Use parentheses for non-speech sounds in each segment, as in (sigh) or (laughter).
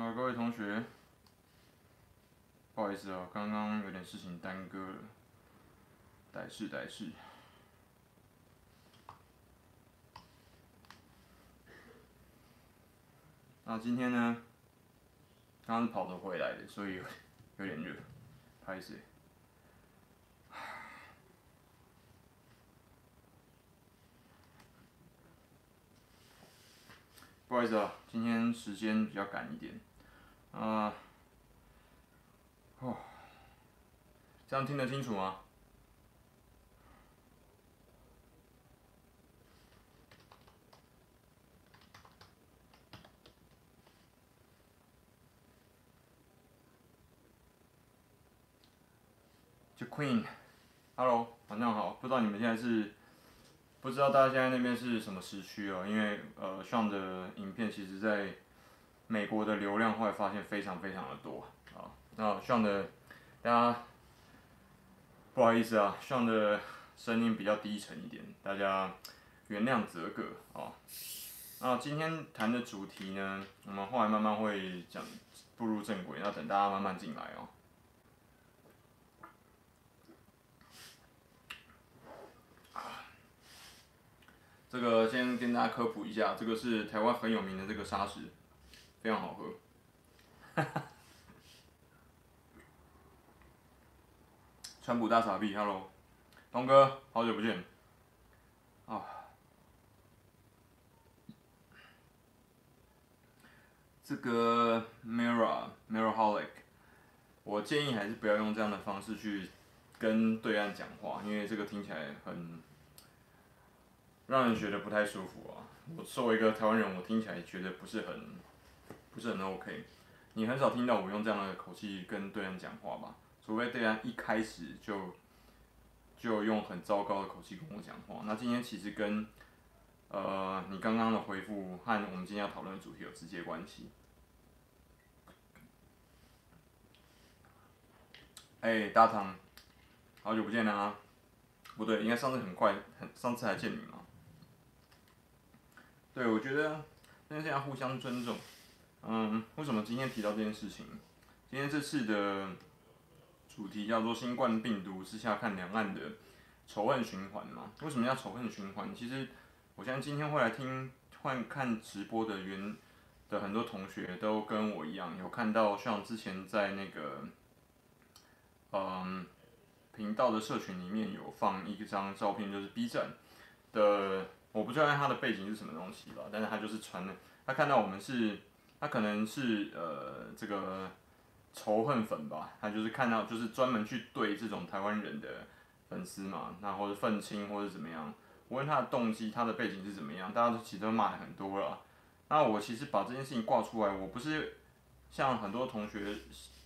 啊，各位同学，不好意思啊，刚刚有点事情耽搁了，歹事歹事。那今天呢，刚刚跑着回来的，所以，有点热，不好意思。(sighs) 不好意思啊，今天时间比较赶一点，啊，哦，这样听得清楚吗？就 Queen，Hello，晚上好，不知道你们现在是。不知道大家现在那边是什么时区哦？因为呃，Sean 的影片其实在美国的流量后来发现非常非常的多啊。那 Sean 的大家不好意思啊上的声音比较低沉一点，大家原谅则个啊。那今天谈的主题呢，我们后来慢慢会讲步入正轨，要等大家慢慢进来哦。这个先跟大家科普一下，这个是台湾很有名的这个沙石，非常好喝。哈哈。川普大傻逼，Hello，东哥，好久不见。啊。这个 Mirror Mirrorholic，我建议还是不要用这样的方式去跟对岸讲话，因为这个听起来很。让人觉得不太舒服啊！我作为一个台湾人，我听起来觉得不是很，不是很 OK。你很少听到我用这样的口气跟对岸讲话吧？除非对岸一开始就，就用很糟糕的口气跟我讲话。那今天其实跟，呃，你刚刚的回复和我们今天要讨论的主题有直接关系。哎、大唐，好久不见了啊！不对，应该上次很快，很上次还见你嘛。对，我觉得那现在互相尊重。嗯，为什么今天提到这件事情？今天这次的主题叫做“新冠病毒之下看两岸的仇恨循环”嘛？为什么要仇恨循环？其实，我相信今天会来听、换看直播的原的很多同学都跟我一样，有看到像之前在那个嗯频道的社群里面有放一张照片，就是 B 站的。我不知道他的背景是什么东西吧，但是他就是传的，他看到我们是，他可能是呃这个仇恨粉吧，他就是看到就是专门去对这种台湾人的粉丝嘛，那或者愤青或者怎么样，我问他的动机，他的背景是怎么样，大家都其实都骂很多了，那我其实把这件事情挂出来，我不是像很多同学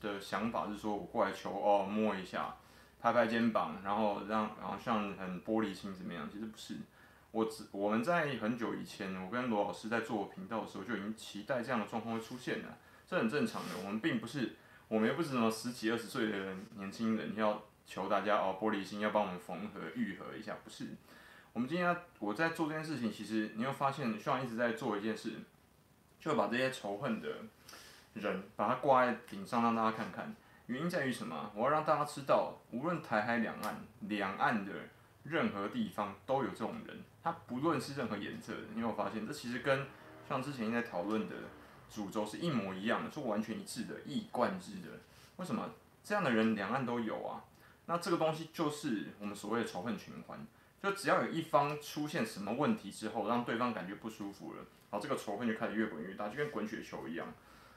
的想法是说我过来求哦摸一下，拍拍肩膀，然后让然后像很玻璃心怎么样，其实不是。我只我们在很久以前，我跟罗老师在做频道的时候就已经期待这样的状况会出现了，这很正常的。我们并不是，我们又不是什么十几二十岁的年轻人要求大家哦玻璃心要帮我们缝合愈合一下，不是。我们今天我在做这件事情，其实你会发现，希望一直在做一件事，就把这些仇恨的人把它挂在顶上让大家看看。原因在于什么？我要让大家知道，无论台海两岸，两岸的任何地方都有这种人。它不论是任何颜色的，你有没有发现？这其实跟像之前在讨论的主轴是一模一样的，是完全一致的，一以贯之的。为什么这样的人两岸都有啊？那这个东西就是我们所谓的仇恨循环。就只要有一方出现什么问题之后，让对方感觉不舒服了，好，这个仇恨就开始越滚越大，就跟滚雪球一样。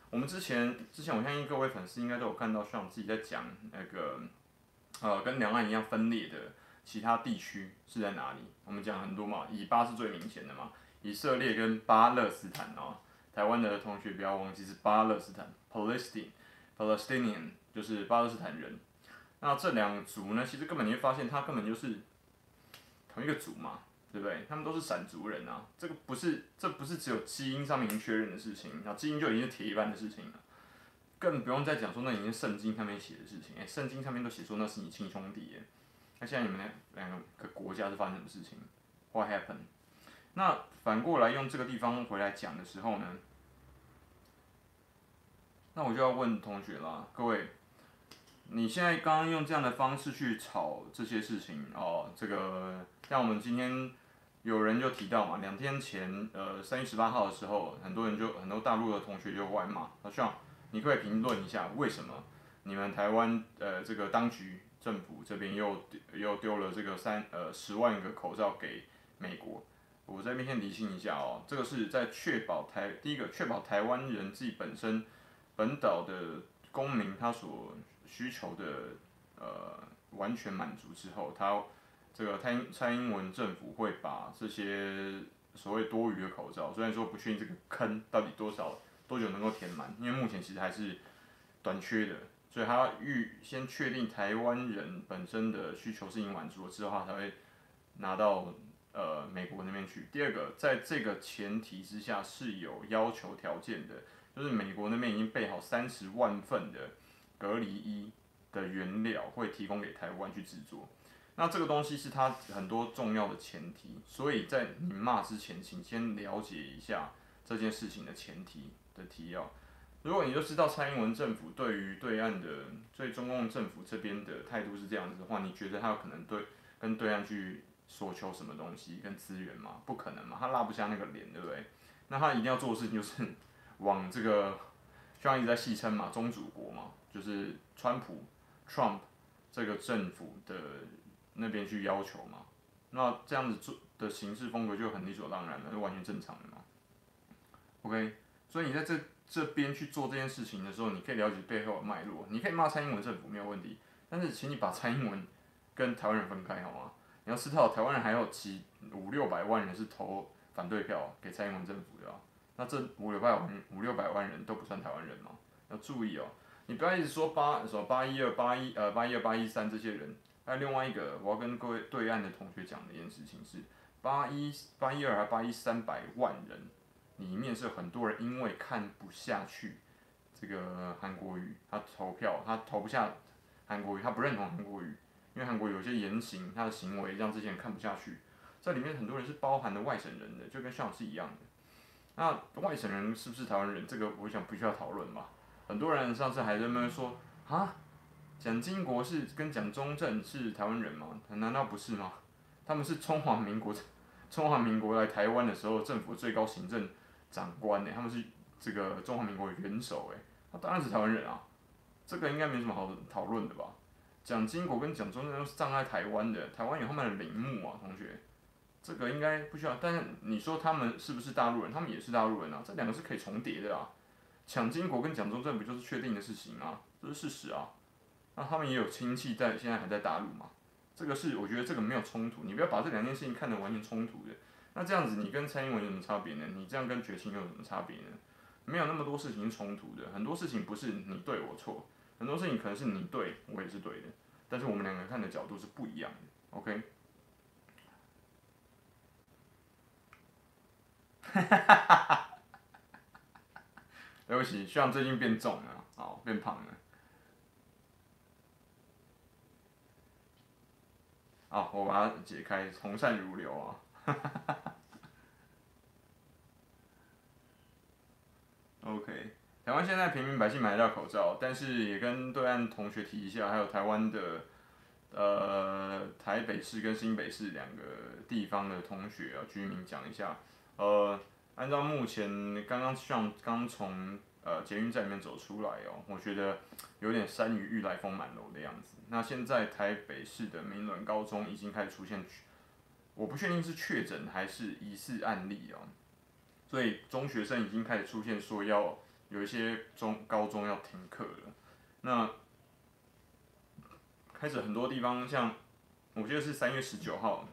我们之前之前，我相信各位粉丝应该都有看到，像我自己在讲那个呃，跟两岸一样分裂的。其他地区是在哪里？我们讲很多嘛，以巴是最明显的嘛，以色列跟巴勒斯坦哦，台湾的同学不要忘记是巴勒斯坦 （Palestine），Palestinian 就是巴勒斯坦人。那这两族呢，其实根本你会发现，他根本就是同一个族嘛，对不对？他们都是闪族人啊，这个不是，这不是只有基因上面确认的事情，那基因就已经是铁一般的事情了，更不用再讲说那已经圣经上面写的事情，哎，圣经上面都写说那是你亲兄弟。那现在你们两两个国家是发生什么事情？What happened？那反过来用这个地方回来讲的时候呢，那我就要问同学啦，各位，你现在刚刚用这样的方式去炒这些事情哦，这个像我们今天有人就提到嘛，两天前，呃，三月十八号的时候，很多人就很多大陆的同学就过来骂，好像你可以评论一下为什么你们台湾呃这个当局政府这边又又丢了这个三呃十万个口罩给美国？我这边先提醒一下哦，这个是在确保台第一个确保台湾人自己本身本岛的公民他所需求的呃完全满足之后，他这个蔡英蔡英文政府会把这些所谓多余的口罩，虽然说不确定这个坑到底多少多久能够填满，因为目前其实还是短缺的，所以他预先确定台湾人本身的需求是已经满足了之后，他才会拿到。呃，美国那边去。第二个，在这个前提之下是有要求条件的，就是美国那边已经备好三十万份的隔离衣的原料，会提供给台湾去制作。那这个东西是它很多重要的前提，所以在你骂之前，请先了解一下这件事情的前提的提要。如果你就知道蔡英文政府对于对岸的，对中共政府这边的态度是这样子的话，你觉得他有可能对跟对岸去？索求什么东西跟资源吗？不可能嘛，他拉不下那个脸，对不对？那他一定要做的事情就是往这个，就像一直在戏称嘛，宗主国嘛，就是川普 Trump 这个政府的那边去要求嘛。那这样子做的行事风格就很理所当然了，就完全正常的嘛。OK，所以你在这这边去做这件事情的时候，你可以了解背后的脉络，你可以骂蔡英文政府没有问题，但是请你把蔡英文跟台湾人分开好吗？你要知道，台湾人还有几五六百万人是投反对票给蔡英文政府的，那这五六百万五六百万人都不算台湾人吗？要注意哦，你不要一直说八什么八一二八一呃八一二八一三这些人，还有另外一个我要跟各位对岸的同学讲的一件事情是八一八一二还八一三百万人里面是很多人因为看不下去这个韩国瑜，他投票他投不下韩国瑜，他不认同韩国瑜。因为韩国有些言行，他的行为让这些人看不下去，这里面很多人是包含的外省人的，就跟像是一样的。那外省人是不是台湾人？这个我想不需要讨论吧。很多人上次还在那边说，啊，蒋经国是跟蒋中正是台湾人吗？难道不是吗？他们是中华民国，(laughs) 中华民国来台湾的时候，政府最高行政长官呢，他们是这个中华民国的元首哎，他当然是台湾人啊，这个应该没什么好讨论的吧。蒋经国跟蒋中正都是葬在台湾的，台湾有他们的陵墓啊，同学，这个应该不需要。但是你说他们是不是大陆人？他们也是大陆人啊，这两个是可以重叠的啊。蒋经国跟蒋中正不就是确定的事情啊？这是事实啊。那他们也有亲戚在，现在还在大陆嘛？这个是我觉得这个没有冲突，你不要把这两件事情看得完全冲突的。那这样子你跟蔡英文有什么差别呢？你这样跟绝清又有什么差别呢？没有那么多事情是冲突的，很多事情不是你对我错。很多事情可能是你对，我也是对的，但是我们两个看的角度是不一样的。OK？对不起，希望最近变重了，好，变胖了。好，我把它解开，从善如流啊！哈哈哈 OK。台湾现在平民百姓买得到口罩，但是也跟对岸同学提一下，还有台湾的，呃，台北市跟新北市两个地方的同学啊，居民讲一下，呃，按照目前刚刚像刚从呃捷运站里面走出来哦，我觉得有点山雨欲来风满楼的样子。那现在台北市的明伦高中已经开始出现，我不确定是确诊还是疑似案例哦，所以中学生已经开始出现说要。有一些中高中要停课了，那开始很多地方像，我记得是三月十九号，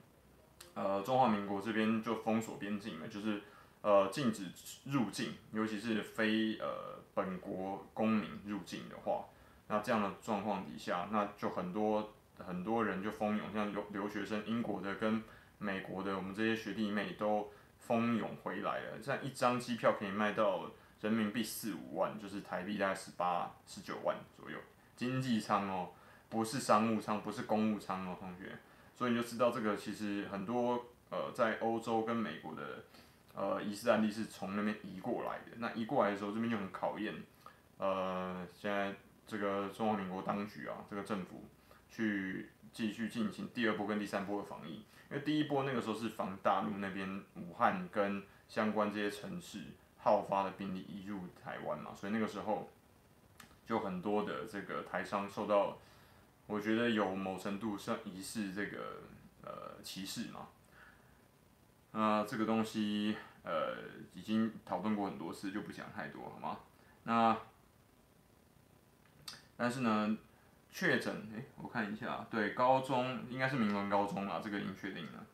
呃，中华民国这边就封锁边境了，就是呃禁止入境，尤其是非呃本国公民入境的话，那这样的状况底下，那就很多很多人就蜂拥，像留留学生，英国的跟美国的，我们这些学弟妹都蜂拥回来了，这样一张机票可以卖到。人民币四五万，就是台币大概十八、十九万左右，经济舱哦，不是商务舱，不是公务舱哦，同学，所以你就知道这个其实很多呃，在欧洲跟美国的呃疑似案例是从那边移过来的，那移过来的时候，这边就很考验呃，现在这个中华民国当局啊，这个政府去继续进行第二波跟第三波的防疫。因为第一波那个时候是防大陆那边武汉跟相关这些城市好发的病例移入台湾嘛，所以那个时候就很多的这个台商受到，我觉得有某程度上疑似这个呃歧视嘛。那这个东西呃已经讨论过很多次，就不讲太多好吗？那但是呢。确诊，哎，我看一下，对，高中应该是明伦高中啦，这个已经确定了。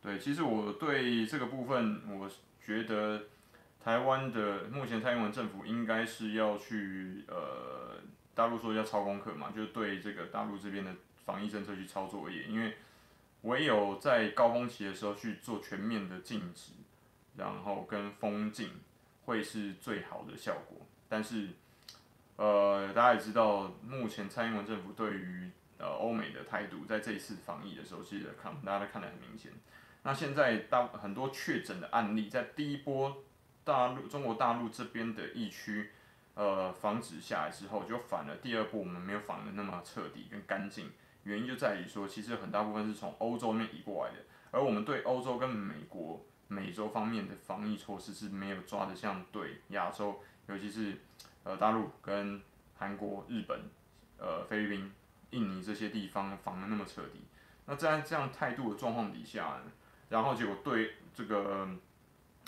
对，其实我对这个部分，我觉得台湾的目前蔡英文政府应该是要去，呃，大陆说要抄功课嘛，就是对这个大陆这边的防疫政策去抄作业，因为唯有在高峰期的时候去做全面的禁止，然后跟封禁，会是最好的效果，但是。呃，大家也知道，目前蔡英文政府对于呃欧美的态度，在这一次防疫的时候，其实看大家都看得很明显。那现在大很多确诊的案例，在第一波大陆中国大陆这边的疫区，呃，防止下来之后，就反而第二波我们没有防得那么彻底跟干净。原因就在于说，其实很大部分是从欧洲那边移过来的，而我们对欧洲跟美国、美洲方面的防疫措施是没有抓得像对亚洲，尤其是。呃，大陆跟韩国、日本、呃，菲律宾、印尼这些地方防得那么彻底，那在这样态度的状况底下，然后结果对这个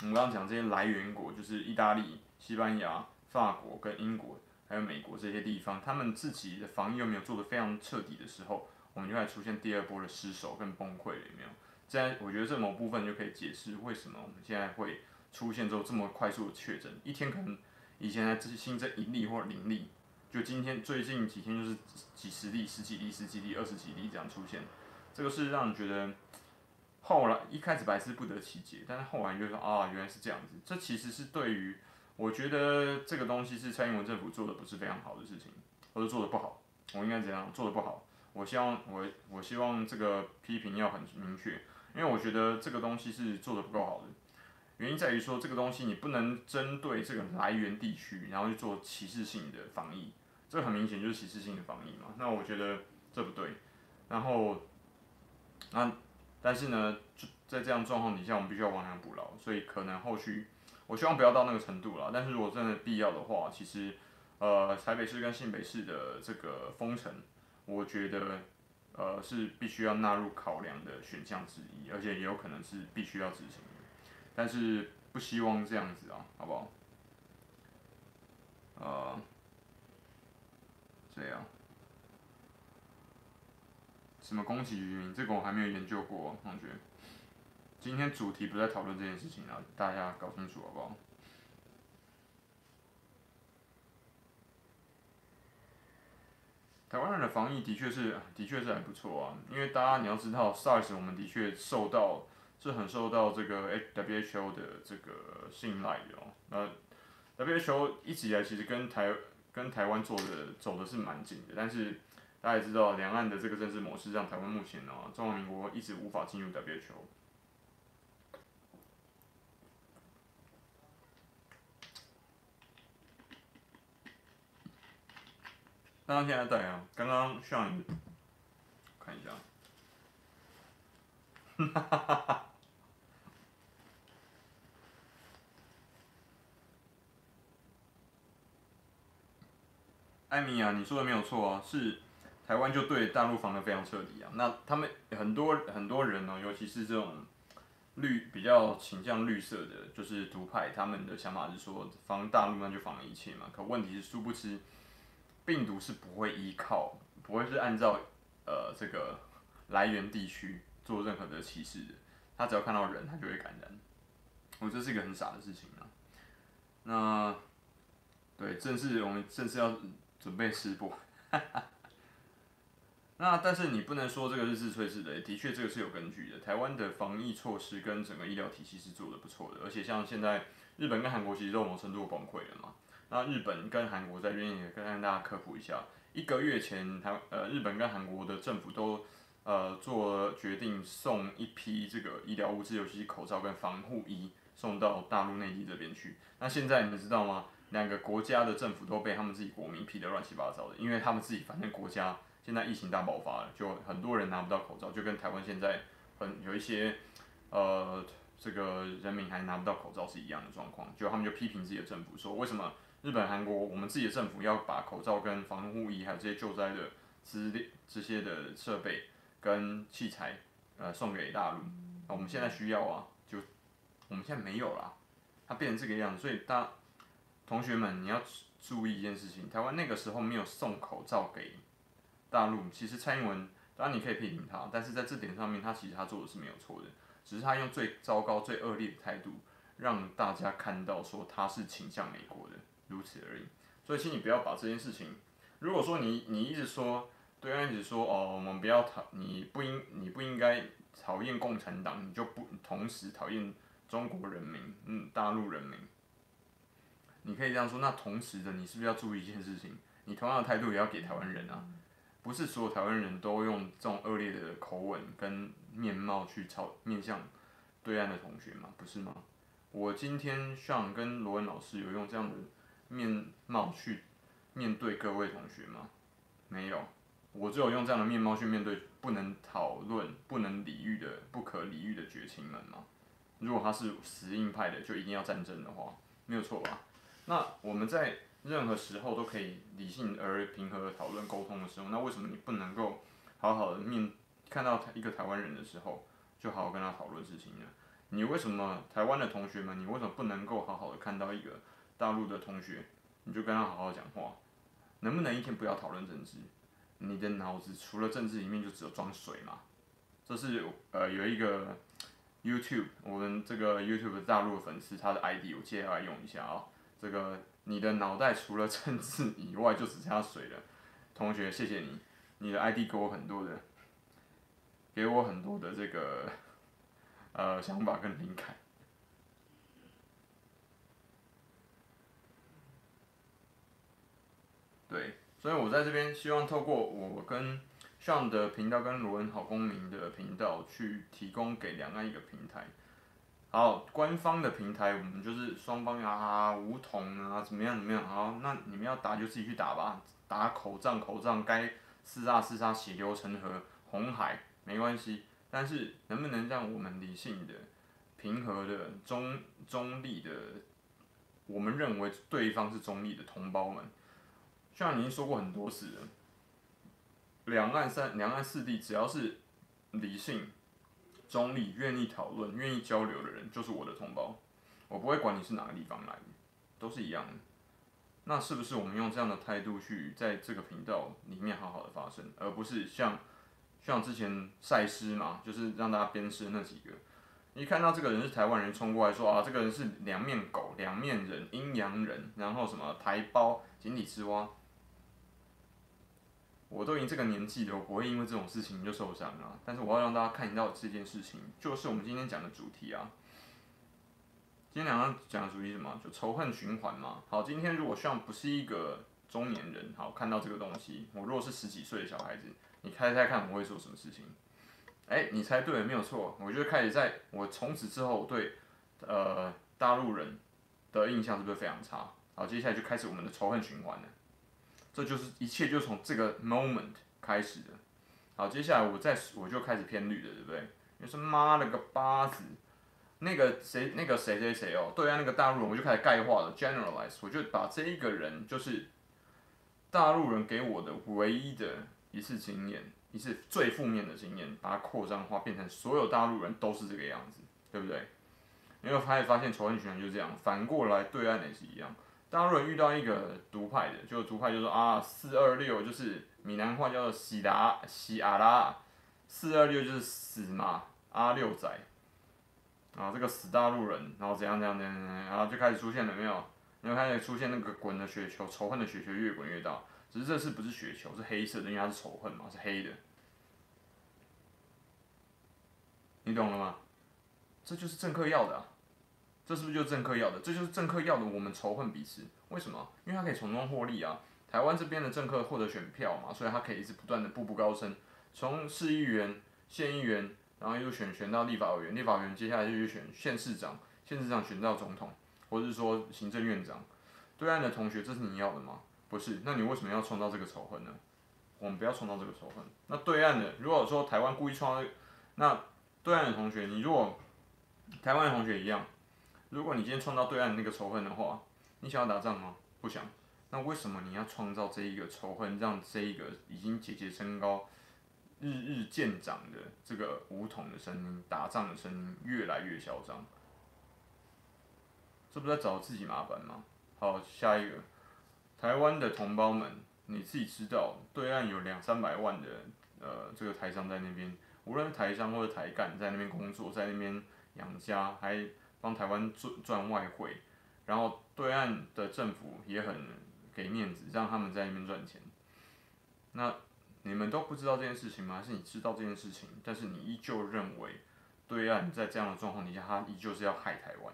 我们刚刚讲这些来源国，就是意大利、西班牙、法国跟英国，还有美国这些地方，他们自己的防疫又没有做得非常彻底的时候，我们就会出现第二波的失守跟崩溃了，有没有？这样我觉得这某部分就可以解释为什么我们现在会出现之后这么快速的确诊，一天可能。以前呢，这些新增一例或者零例，就今天最近几天就是几十例、十几例、十几例、二十几例这样出现，这个是让人觉得后来一开始百思不得其解，但是后来就说啊，原来是这样子。这其实是对于我觉得这个东西是蔡英文政府做的不是非常好的事情，或者做的不好。我应该怎样做的不好？我希望我我希望这个批评要很明确，因为我觉得这个东西是做的不够好的。原因在于说，这个东西你不能针对这个来源地区，然后去做歧视性的防疫，这很明显就是歧视性的防疫嘛。那我觉得这不对。然后，那但是呢，在这样状况底下，我们必须要亡羊补牢，所以可能后续我希望不要到那个程度了。但是如果真的必要的话，其实呃，台北市跟新北市的这个封城，我觉得呃是必须要纳入考量的选项之一，而且也有可能是必须要执行。但是不希望这样子啊，好不好？呃，这样，什么攻击渔民？这个我还没有研究过，啊同学。今天主题不在讨论这件事情啊，大家搞清楚好不好？台湾人的防疫的确是，的确是还不错啊，因为大家你要知道，SARS 我们的确受到。是很受到这个 WHO 的这个信赖的哦。那 WHO 一直以来其实跟台跟台湾做的走的是蛮近的，但是大家也知道，两岸的这个政治模式让台湾目前呢，中华民国一直无法进入 WHO。那现在对啊，刚刚上看一下，(laughs) 艾米啊，你说的没有错啊，是台湾就对大陆防的非常彻底啊。那他们很多很多人呢、尤其是这种绿比较倾向绿色的，就是独派，他们的想法是说防大陆那就防一切嘛。可问题是，殊不知病毒是不会依靠，不会是按照呃这个来源地区做任何的歧视的。他只要看到人，他就会感染。我这是一个很傻的事情啊。那对，正是我们正是要。准备试播，(laughs) 那但是你不能说这个是自吹自擂，的确这个是有根据的。台湾的防疫措施跟整个医疗体系是做得不错的，而且像现在日本跟韩国其实都某程度崩溃了嘛。那日本跟韩国在这边也跟大家科普一下，一个月前台呃日本跟韩国的政府都呃做决定送一批这个医疗物资，尤其是口罩跟防护衣送到大陆内地这边去。那现在你们知道吗？两个国家的政府都被他们自己国民批得乱七八糟的，因为他们自己反正国家现在疫情大爆发了，就很多人拿不到口罩，就跟台湾现在很有一些呃这个人民还拿不到口罩是一样的状况，就他们就批评自己的政府说，为什么日本、韩国我们自己的政府要把口罩跟防护衣还有这些救灾的资料这些的设备跟器材呃送给大陆，啊我们现在需要啊，就我们现在没有啦，它变成这个样子，所以大。同学们，你要注意一件事情，台湾那个时候没有送口罩给大陆。其实蔡英文，当然你可以批评他，但是在这点上面，他其实他做的是没有错的，只是他用最糟糕、最恶劣的态度，让大家看到说他是倾向美国的，如此而已。所以，请你不要把这件事情，如果说你你一直说，对岸一直说哦，我们不要讨，你不应你不应该讨厌共产党，你就不同时讨厌中国人民，嗯，大陆人民。你可以这样说，那同时的，你是不是要注意一件事情？你同样的态度也要给台湾人啊，不是所有台湾人都用这种恶劣的口吻跟面貌去朝面向对岸的同学嘛，不是吗？我今天上跟罗文老师有用这样的面貌去面对各位同学吗？没有，我只有用这样的面貌去面对不能讨论、不能理喻的、不可理喻的绝情们吗？如果他是死硬派的，就一定要战争的话，没有错吧？那我们在任何时候都可以理性而平和的讨论沟通的时候，那为什么你不能够好好的面看到一个台湾人的时候，就好好跟他讨论事情呢？你为什么台湾的同学们，你为什么不能够好好的看到一个大陆的同学，你就跟他好好讲话？能不能一天不要讨论政治？你的脑子除了政治里面就只有装水嘛？这是呃有一个 YouTube，我们这个 YouTube 的大陆的粉丝他的 ID，我借下来用一下啊、哦。这个你的脑袋除了政治以外就只剩下水了，同学，谢谢你，你的 ID 给我很多的，给我很多的这个呃想法跟灵感。对，所以我在这边希望透过我跟上的频道跟罗恩好公民的频道去提供给两岸一个平台。好，官方的平台我们就是双方啊，梧桐啊，怎么样怎么样？好，那你们要打就自己去打吧，打口仗口仗，该厮杀厮杀，血流成河，红海没关系。但是能不能让我们理性的、平和的、中中立的，我们认为对方是中立的同胞们，像已经说过很多次了，两岸三两岸四地只要是理性。中立、愿意讨论、愿意交流的人，就是我的同胞。我不会管你是哪个地方来的，都是一样的。那是不是我们用这样的态度去在这个频道里面好好的发声，而不是像像之前赛狮嘛，就是让大家鞭尸那几个，一看到这个人是台湾人，冲过来说啊，这个人是两面狗、两面人、阴阳人，然后什么台胞、井底之蛙。我都已经这个年纪了，我不会因为这种事情就受伤了。但是我要让大家看到这件事情，就是我们今天讲的主题啊。今天两个讲的主题是什么？就仇恨循环嘛。好，今天如果像不是一个中年人，好，看到这个东西，我如果是十几岁的小孩子，你猜猜看我会做什么事情？哎，你猜对了，没有错。我就开始在我从此之后对呃大陆人的印象是不是非常差？好，接下来就开始我们的仇恨循环了。这就是一切，就从这个 moment 开始的。好，接下来我再我就开始偏绿的，对不对？你说妈了个巴子，那个谁那个谁谁谁哦，对啊，那个大陆人，我就开始概括了，generalize，我就把这一个人就是大陆人给我的唯一的一次经验，一次最负面的经验，把它扩张化，变成所有大陆人都是这个样子，对不对？因为开始发现仇恨循环就是这样，反过来对岸也是一样。大陆人遇到一个独派的，就独派就说啊，四二六就是闽南话叫做喜达喜阿拉，四二六就是死嘛，阿六仔，啊这个死大陆人，然后怎样怎样怎样，然后就开始出现了没有？然后开始出现那个滚的雪球，仇恨的雪球越滚越大，只是这次不是雪球，是黑色的，因为它是仇恨嘛，是黑的，你懂了吗？这就是政客要的。这是不是就政客要的？这就是政客要的。我们仇恨彼此，为什么？因为他可以从中获利啊。台湾这边的政客获得选票嘛，所以他可以一直不断的步步高升，从市议员、县议员，然后又选选到立法委员，立法委员接下来就去选县市长，县市长选到总统，或者是说行政院长，对岸的同学，这是你要的吗？不是，那你为什么要创造这个仇恨呢？我们不要创造这个仇恨。那对岸的，如果说台湾故意创造，那对岸的同学，你如果台湾的同学一样，如果你今天创造对岸那个仇恨的话，你想要打仗吗？不想。那为什么你要创造这一个仇恨，让这一个已经节节升高、日日渐长的这个武统的声音、打仗的声音越来越嚣张？这不是在找自己麻烦吗？好，下一个，台湾的同胞们，你自己知道，对岸有两三百万的呃这个台商在那边，无论台商或者台干在那边工作，在那边养家，还帮台湾赚赚外汇，然后对岸的政府也很给面子，让他们在那边赚钱。那你们都不知道这件事情吗？还是你知道这件事情，但是你依旧认为对岸在这样的状况底下，他依旧是要害台湾？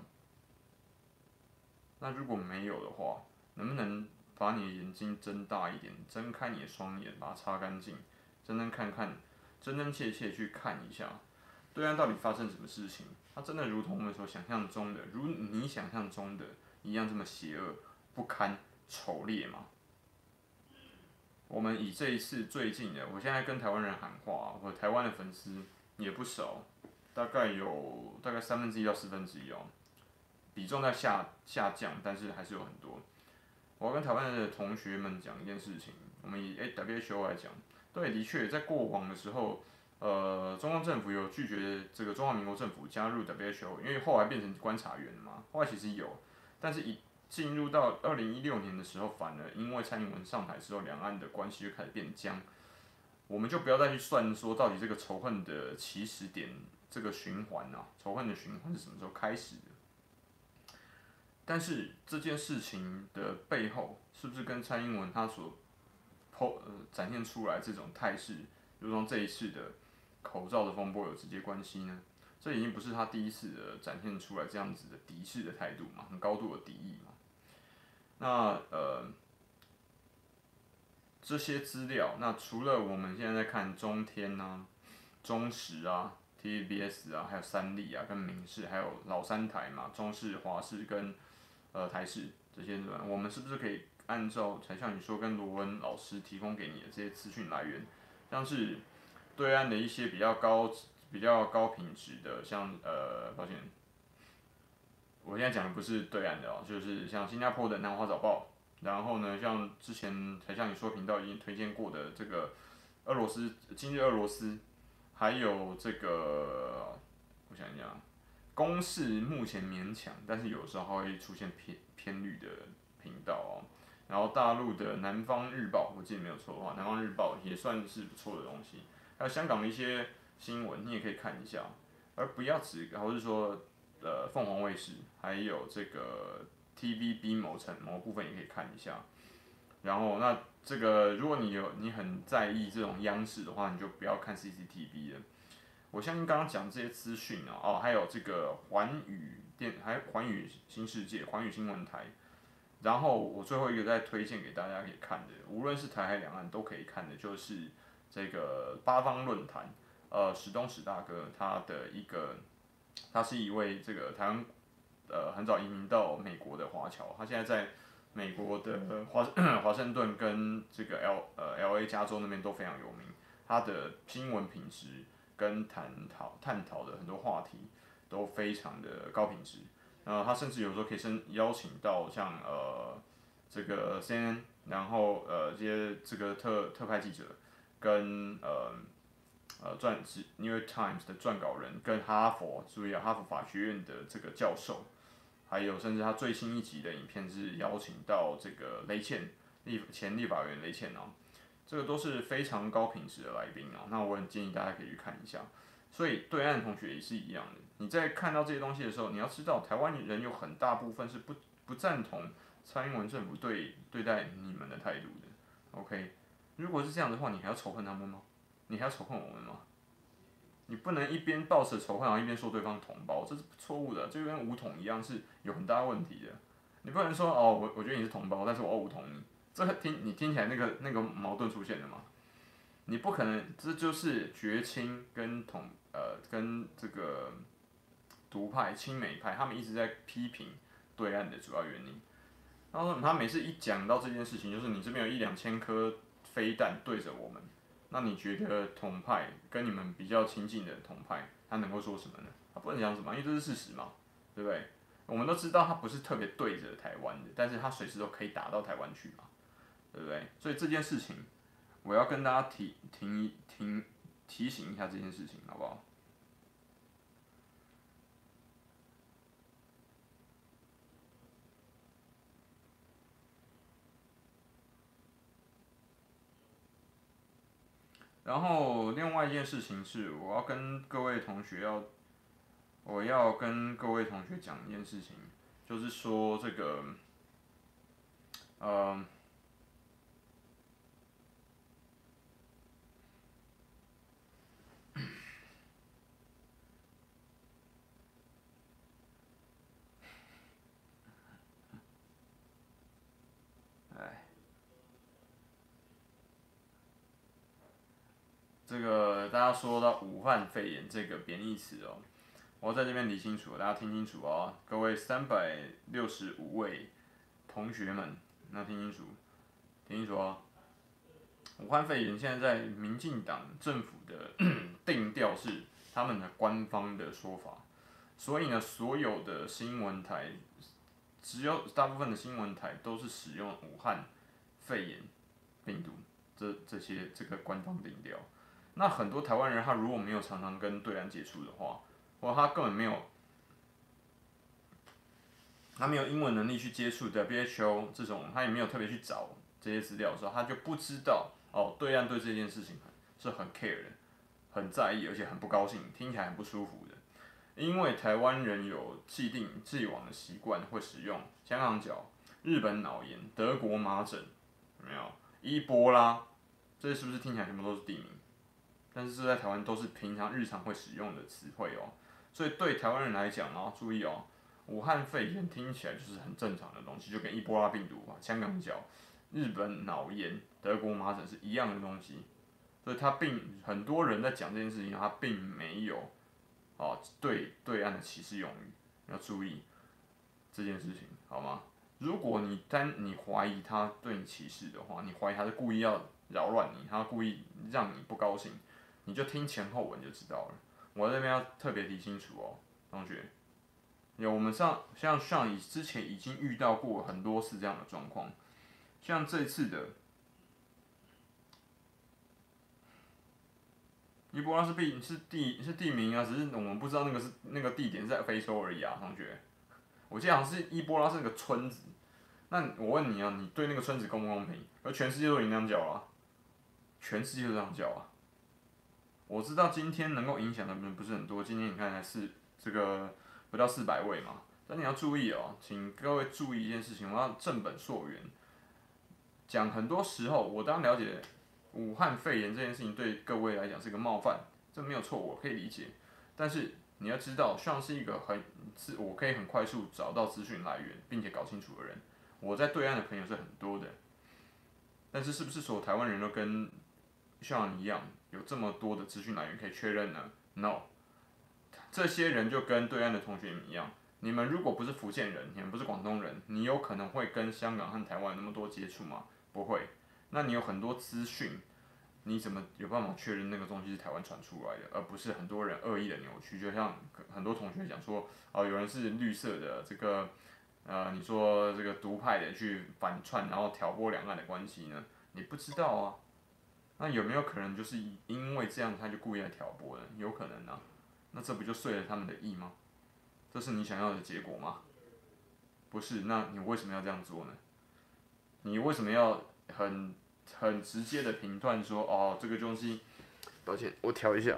那如果没有的话，能不能把你的眼睛睁大一点，睁开你的双眼，把它擦干净，真正看看，真真切切去看一下，对岸到底发生什么事情？它真的如同我们所想象中的，如你想象中的一样这么邪恶、不堪、丑劣吗？我们以这一次最近的，我现在跟台湾人喊话，我台湾的粉丝也不少，大概有大概三分之一到四分之一哦。比重在下下降，但是还是有很多。我要跟台湾的同学们讲一件事情，我们以 AWHO 来讲，对，的确在过往的时候，呃，中央政府有拒绝这个中华民国政府加入 WHO，因为后来变成观察员嘛，后来其实有，但是一进入到二零一六年的时候，反而因为蔡英文上台之后，两岸的关系就开始变僵，我们就不要再去算说到底这个仇恨的起始点，这个循环啊，仇恨的循环是什么时候开始的？但是这件事情的背后，是不是跟蔡英文他所呃展现出来这种态势，如同这一次的口罩的风波有直接关系呢？这已经不是他第一次的展现出来这样子的敌视的态度嘛，很高度的敌意嘛。那呃这些资料，那除了我们现在在看中天啊、中时啊、TVBS 啊，还有三立啊、跟民视，还有老三台嘛，中视、华视跟。呃，台视这些人，我们是不是可以按照才像你说跟罗文老师提供给你的这些资讯来源，像是对岸的一些比较高、比较高品质的，像呃，抱歉，我现在讲的不是对岸的哦，就是像新加坡的《南华早报》，然后呢，像之前才像你说频道已经推荐过的这个俄罗斯今日俄罗斯，还有这个，我想一下。公式目前勉强，但是有时候会出现偏偏绿的频道哦。然后大陆的南方日报，我记得没有错的话，南方日报也算是不错的东西。还有香港的一些新闻，你也可以看一下，而不要只，或是说呃凤凰卫视，还有这个 TVB 某层某部分也可以看一下。然后那这个如果你有你很在意这种央视的话，你就不要看 CCTV 了。我相信刚刚讲这些资讯啊，哦，还有这个环宇电，还环宇新世界、环宇新闻台，然后我最后一个再推荐给大家可以看的，无论是台海两岸都可以看的，就是这个八方论坛，呃，史东史大哥他的一个，他是一位这个台湾，呃，很早移民到美国的华侨，他现在在美国的华 (coughs) 华盛顿跟这个 L 呃 L A 加州那边都非常有名，他的新闻品质。跟探讨探讨的很多话题都非常的高品质，呃，他甚至有时候可以申邀请到像呃这个 CNN，然后呃这些这个特特派记者跟呃呃撰《New York Times》的撰稿人，跟哈佛注意啊哈佛法学院的这个教授，还有甚至他最新一集的影片是邀请到这个雷倩立前立法员雷倩哦。这个都是非常高品质的来宾啊，那我很建议大家可以去看一下。所以对岸同学也是一样的，你在看到这些东西的时候，你要知道台湾人有很大部分是不不赞同蔡英文政府对对待你们的态度的。OK，如果是这样的话，你还要仇恨他们吗？你还要仇恨我们吗？你不能一边抱持仇恨，然后一边说对方同胞，这是错误的，就跟武统一样是有很大问题的。你不能说哦，我我觉得你是同胞，但是我武统你。这个听你听起来那个那个矛盾出现了吗？你不可能，这就是绝亲跟统呃跟这个独派亲美派他们一直在批评对岸的主要原因。然后他每次一讲到这件事情，就是你这边有一两千颗飞弹对着我们，那你觉得统派跟你们比较亲近的统派，他能够说什么呢？他不能讲什么，因为这是事实嘛，对不对？我们都知道他不是特别对着台湾的，但是他随时都可以打到台湾去嘛，对不对？所以这件事情，我要跟大家提提提提醒一下这件事情，好不好？然后另外一件事情是，我要跟各位同学要，我要跟各位同学讲一件事情，就是说这个，呃，哎。这个大家说到武汉肺炎这个贬义词哦，我在这边理清楚，大家听清楚哦，各位三百六十五位同学们，那听清楚，听清楚哦。武汉肺炎现在在民进党政府的 (clears throat) 定调是他们的官方的说法，所以呢，所有的新闻台，只有大部分的新闻台都是使用武汉肺炎病毒这这些这个官方定调。那很多台湾人，他如果没有常常跟对岸接触的话，或他根本没有，他没有英文能力去接触 WHO 这种，他也没有特别去找这些资料的时候，他就不知道哦，对岸对这件事情是很 care 的，很在意，而且很不高兴，听起来很不舒服的。因为台湾人有既定既往的习惯，会使用香港脚、日本脑炎、德国麻疹，有没有？伊波拉，这些是不是听起来全部都是地名？但是这在台湾都是平常日常会使用的词汇哦，所以对台湾人来讲哦，注意哦，武汉肺炎听起来就是很正常的东西，就跟伊波拉病毒啊、香港脚、日本脑炎、德国麻疹是一样的东西，所以他并很多人在讲这件事情，他并没有哦对对岸的歧视用语，要注意这件事情好吗？如果你单你怀疑他对你歧视的话，你怀疑他是故意要扰乱你，他故意让你不高兴。你就听前后文就知道了。我这边要特别提清楚哦，同学，有我们上像像以之前已经遇到过很多次这样的状况，像这次的伊波拉是地是地是地名啊，只是我们不知道那个是那个地点是在非洲而已啊，同学。我记得好像是伊波拉是个村子，那我问你啊，你对那个村子公不公平？而全世界都已经这样叫了，全世界都这样叫啊。我知道今天能够影响的人不是很多，今天你看才是这个不到四百位嘛。但你要注意哦，请各位注意一件事情，我要正本溯源。讲很多时候，我当了解武汉肺炎这件事情对各位来讲是个冒犯，这没有错，我可以理解。但是你要知道，像是一个很是我可以很快速找到资讯来源，并且搞清楚的人，我在对岸的朋友是很多的。但是是不是所有台湾人都跟像你一样？有这么多的资讯来源可以确认呢？No，这些人就跟对岸的同学一样，你们如果不是福建人，你们不是广东人，你有可能会跟香港和台湾那么多接触吗？不会。那你有很多资讯，你怎么有办法确认那个东西是台湾传出来的，而不是很多人恶意的扭曲？就像很多同学讲说，哦，有人是绿色的，这个，呃，你说这个独派的去反串，然后挑拨两岸的关系呢？你不知道啊。那有没有可能就是因为这样他就故意来挑拨的？有可能啊，那这不就遂了他们的意吗？这是你想要的结果吗？不是，那你为什么要这样做呢？你为什么要很很直接的评断说哦，这个东西，抱歉，我调一下。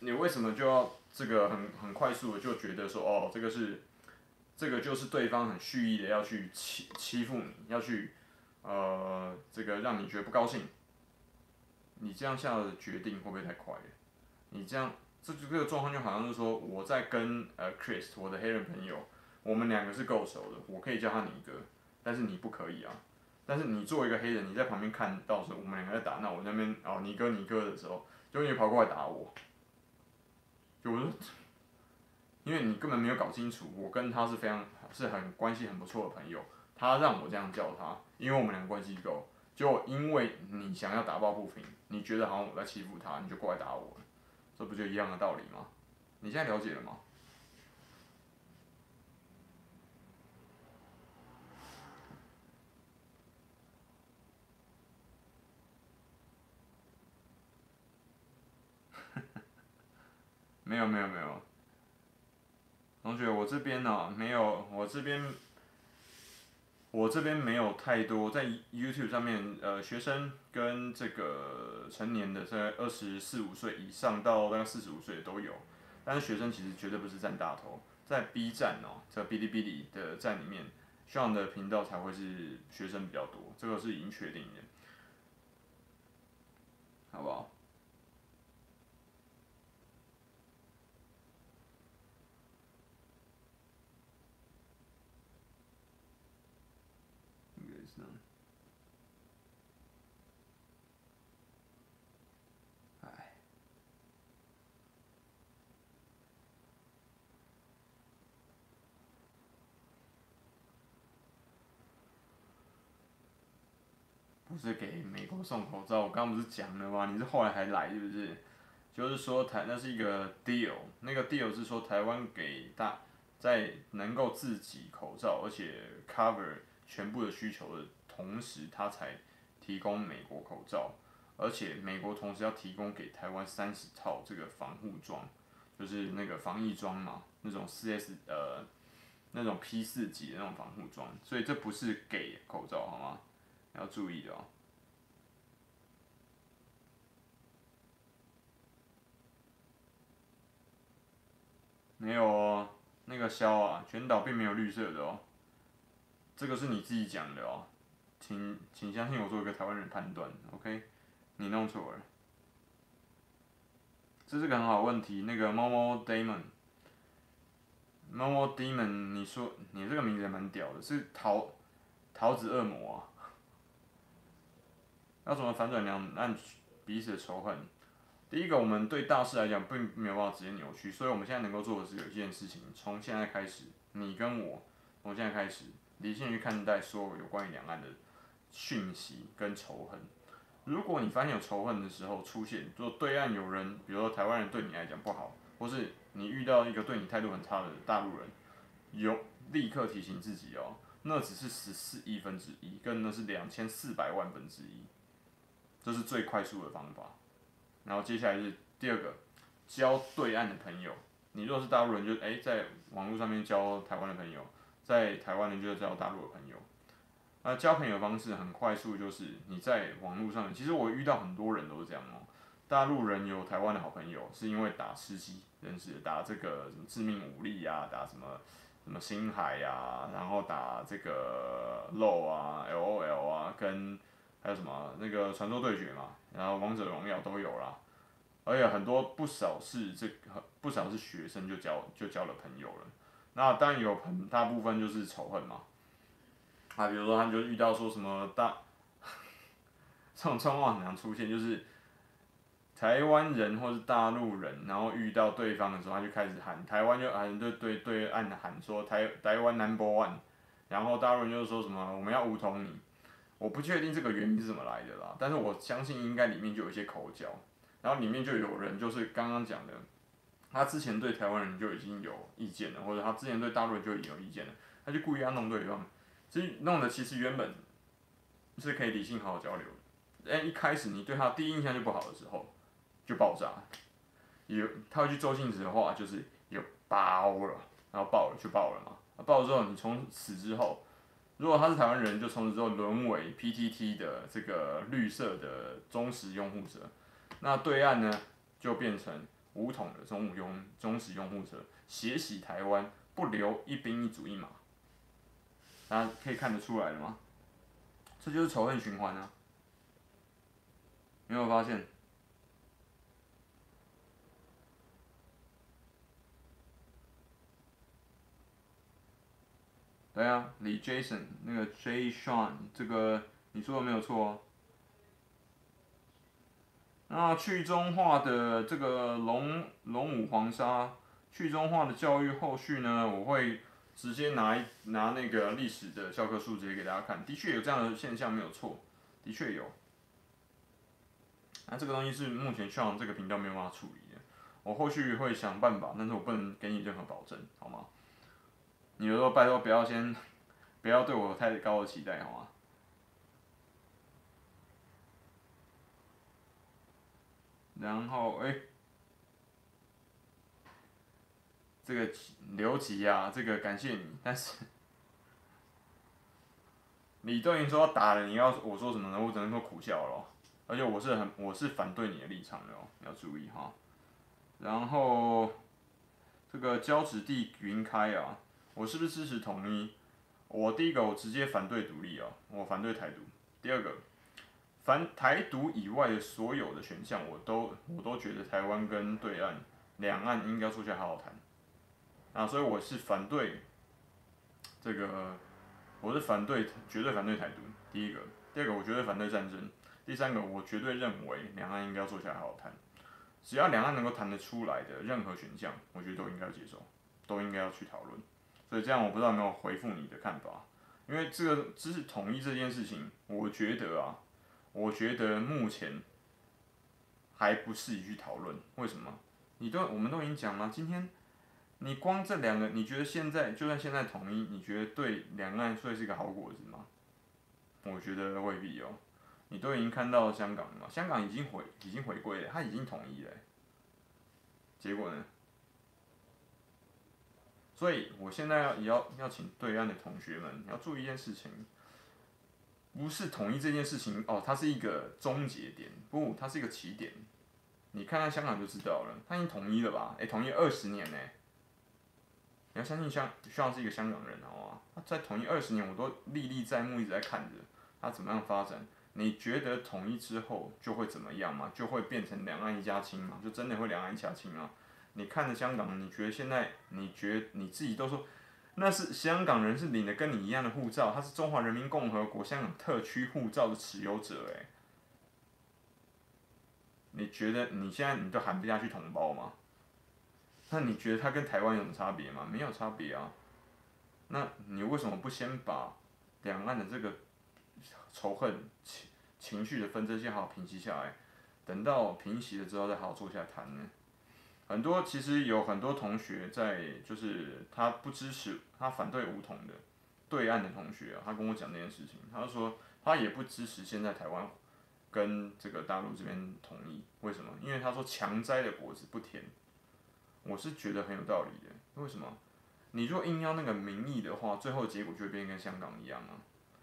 你为什么就要这个很很快速的就觉得说哦，这个是？这个就是对方很蓄意的要去欺欺负你，要去，呃，这个让你觉得不高兴。你这样下的决定会不会太快了？你这样，这这个状况就好像是说，我在跟呃 Chris 我的黑人朋友，我们两个是够熟的，我可以叫他你哥，但是你不可以啊。但是你作为一个黑人，你在旁边看到时候我们两个在打闹，我那边哦你哥你哥的时候，就你跑过来打我，就我说。因为你根本没有搞清楚，我跟他是非常是很关系很不错的朋友，他让我这样叫他，因为我们俩关系够，就因为你想要打抱不平，你觉得好像我在欺负他，你就过来打我，这不就一样的道理吗？你现在了解了吗？没有没有没有。同学，我这边呢、没有，我这边我这边没有太多在 YouTube 上面，呃，学生跟这个成年的在二十四五岁以上到大概四十五岁都有，但是学生其实绝对不是占大头，在 B 站哦，在哔哩哔哩的站里面这样的频道才会是学生比较多，这个是已经确定的，好不好？是给美国送口罩，我刚刚不是讲了吗？你是后来还来是不是？就是说台那是一个 deal，那个 deal 是说台湾给大在能够自己口罩，而且 cover 全部的需求的同时，他才提供美国口罩，而且美国同时要提供给台湾三十套这个防护装，就是那个防疫装嘛，那种四 S 呃那种 P 四级的那种防护装，所以这不是给口罩好吗？要注意哦。没有哦，那个萧啊，全岛并没有绿色的哦。这个是你自己讲的哦，请请相信我做一个台湾人判断，OK？你弄错了。这是个很好问题，那个猫猫 Damon，猫猫 Demon，你说你这个名字也蛮屌的，是桃桃子恶魔啊。要怎么反转两岸彼此的仇恨？第一个，我们对大事来讲并没有办法直接扭曲，所以我们现在能够做的是有一件事情，从现在开始，你跟我从现在开始理性去看待所有有关于两岸的讯息跟仇恨。如果你发现有仇恨的时候出现，就对岸有人，比如说台湾人对你来讲不好，或是你遇到一个对你态度很差的大陆人，有立刻提醒自己哦，那只是十四亿分之一，跟那是两千四百万分之一。这是最快速的方法，然后接下来是第二个，交对岸的朋友。你若是大陆人就，就诶在网络上面交台湾的朋友，在台湾人就交大陆的朋友。那交朋友方式很快速，就是你在网络上面，其实我遇到很多人都是这样哦。大陆人有台湾的好朋友，是因为打吃鸡认识，打这个什么致命武力啊，打什么什么星海啊，然后打这个 LO 啊，LOL 啊，跟。还有什么那个传说对决嘛，然后王者荣耀都有啦，而且很多不少是这个不少是学生就交就交了朋友了，那当然有很大部分就是仇恨嘛，啊，比如说他们就遇到说什么大，这种状况很常出现，就是台湾人或是大陆人，然后遇到对方的时候，他就开始喊台湾就喊对对对岸喊说台台湾 number one，然后大陆人就说什么我们要武统你。我不确定这个原因是怎么来的啦，但是我相信应该里面就有一些口角，然后里面就有人就是刚刚讲的，他之前对台湾人就已经有意见了，或者他之前对大陆人就已经有意见了，他就故意要弄对方，所以弄的其实原本是可以理性好好交流，但，一开始你对他第一印象就不好的时候，就爆炸，有他一句周星驰的话就是有爆了，然后爆了就爆了嘛，爆了之后你从此之后。如果他是台湾人，就从此之后沦为 PTT 的这个绿色的忠实拥护者，那对岸呢，就变成武统的忠拥忠实拥护者，血洗台湾，不留一兵一卒一马，大家可以看得出来了吗？这就是仇恨循环啊！有没有发现？对啊，李 Jason 那个 J Sean 这个你说的没有错哦。那去中化的这个龙龙五黄沙，去中化的教育后续呢，我会直接拿一拿那个历史的教科书直接给大家看，的确有这样的现象，没有错，的确有。那这个东西是目前希望这个频道没有办法处理的，我后续会想办法，但是我不能给你任何保证，好吗？你就说拜托不要先，不要对我太高的期待，好吗？然后哎、这个留级啊，这个感谢你，但是 (laughs) 你都已经说要打了，你要我说什么呢？我只能说苦笑了。而且我是很，我是反对你的立场的哦，要注意哈。然后这个交趾地云开啊，我是不是支持统一？我第一个我直接反对独立啊，我反对台独。第二个，反台独以外的所有的选项，我都我都觉得台湾跟对岸两岸应该坐下来好好谈。啊，所以我是反对这个，我是反对绝对反对台独。第一个，第二个我绝对反对战争。第三个，我绝对认为两岸应该要坐下来好好谈，只要两岸能够谈得出来的任何选项，我觉得都应该要接受，都应该要去讨论。所以这样我不知道有没有回复你的看法，因为这个只是统一这件事情，我觉得啊，我觉得目前还不适宜去讨论。为什么？你都我们都已经讲了，今天你光这两个，你觉得现在就算现在统一，你觉得对两岸算是一个好果子吗？我觉得未必哦。你都已经看到香港了嘛？香港已经回已经回归了，它已经统一了。结果呢？所以我现在要也要要请对岸的同学们你要注意一件事情，不是统一这件事情哦，它是一个终结点，不，它是一个起点。你看看香港就知道了，他已经统一了吧？诶，统一二十年呢。你要相信香，希望是一个香港人好吗？他在统一二十年，我都历历在目，一直在看着他怎么样发展。你觉得统一之后就会怎么样吗？就会变成两岸一家亲吗？就真的会两岸一家亲吗？你看着香港，你觉得现在，你觉你自己都说，那是香港人是领的跟你一样的护照，他是中华人民共和国香港特区护照的持有者，诶，你觉得你现在你都喊不下去同胞吗？那你觉得他跟台湾有什么差别吗？没有差别啊。那你为什么不先把两岸的这个？仇恨情情绪的纷争先好好平息下来，等到平息了之后再好好坐下来谈呢。很多其实有很多同学在，就是他不支持，他反对武统的对岸的同学啊，他跟我讲这件事情，他就说他也不支持现在台湾跟这个大陆这边统一，为什么？因为他说强摘的果子不甜，我是觉得很有道理的。为什么？你若硬要那个民意的话，最后结果就会变跟香港一样啊。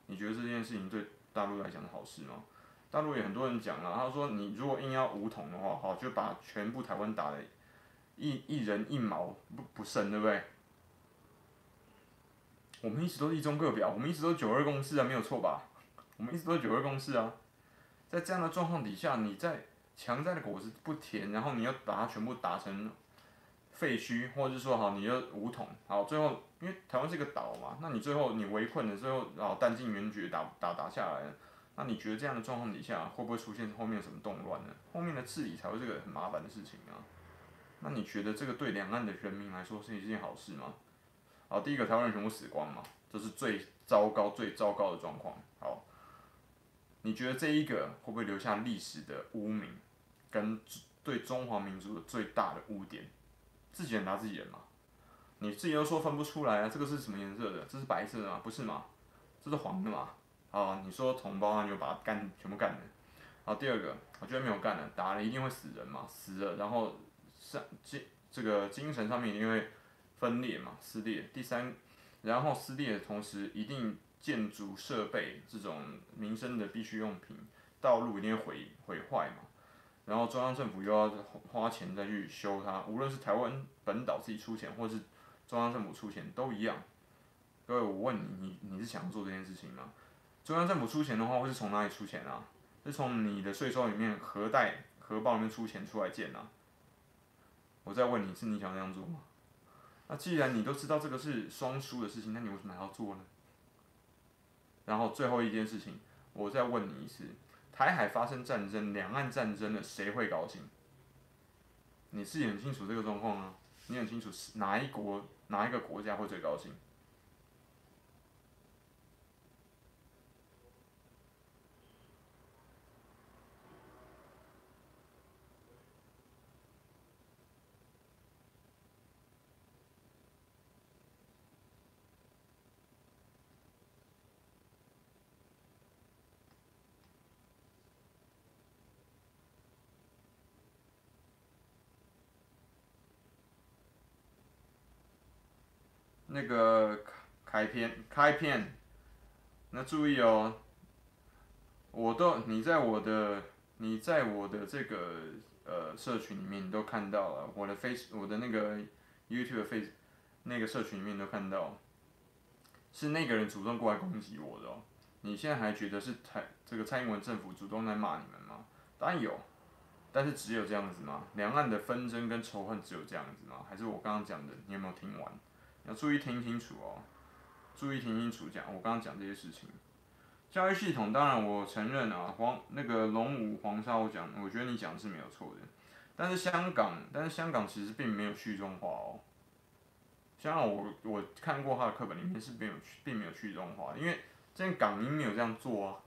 你觉得这件事情对？大陆来讲是好事吗？大陆也很多人讲了，他说你如果硬要武统的话，好就把全部台湾打的一一人一毛不不剩，对不对？我们一直都是一中各表，我们一直都九二共识啊，没有错吧？我们一直都九二共识啊，在这样的状况底下，你在强摘的果子不甜，然后你要把它全部打成废墟，或者是说好你要武统，好最后。因为台湾是个岛嘛，那你最后你围困了最后，然后弹尽援绝打打打下来，那你觉得这样的状况底下会不会出现后面什么动乱呢？后面的治理才会是个很麻烦的事情啊。那你觉得这个对两岸的人民来说是一件好事吗？好，第一个台湾人全部死光嘛，这是最糟糕最糟糕的状况。好，你觉得这一个会不会留下历史的污名，跟对中华民族的最大的污点？自己人打自己人嘛。你自己都说分不出来啊，这个是什么颜色的？这是白色的吗？不是吗？这是黄的吗？啊，你说同胞啊，你就把它干全部干了。好，第二个，我觉得没有干了，打了一定会死人嘛，死了，然后上精这个精神上面一定会分裂嘛，撕裂。第三，然后撕裂的同时，一定建筑设备这种民生的必需用品，道路一定会毁毁坏嘛。然后中央政府又要花钱再去修它，无论是台湾本岛自己出钱，或是中央政府出钱都一样，各位，我问你，你你是想做这件事情吗？中央政府出钱的话，会是从哪里出钱啊？是从你的税收里面核贷、荷包里面出钱出来建啊？我再问你，是你想那样做吗？那既然你都知道这个是双输的事情，那你为什么还要做呢？然后最后一件事情，我再问你一次：台海发生战争、两岸战争了，谁会高兴？你自己很清楚这个状况啊。你很清楚是哪一国哪一个国家会最高兴？那个开篇开篇，那注意哦，我都你在我的你在我的这个呃社群里面你都看到了，我的 face 我的那个 YouTube face 那个社群里面都看到，是那个人主动过来攻击我的哦。你现在还觉得是蔡这个蔡英文政府主动在骂你们吗？当然有，但是只有这样子吗？两岸的纷争跟仇恨只有这样子吗？还是我刚刚讲的，你有没有听完？要注意听清楚哦，注意听清楚讲，我刚刚讲这些事情。教育系统当然我承认啊，黄那个龙武黄沙我讲，我觉得你讲的是没有错的。但是香港，但是香港其实并没有去中化哦。香港我我看过他的课本里面是没有去并没有去中化，因为这港英没有这样做啊。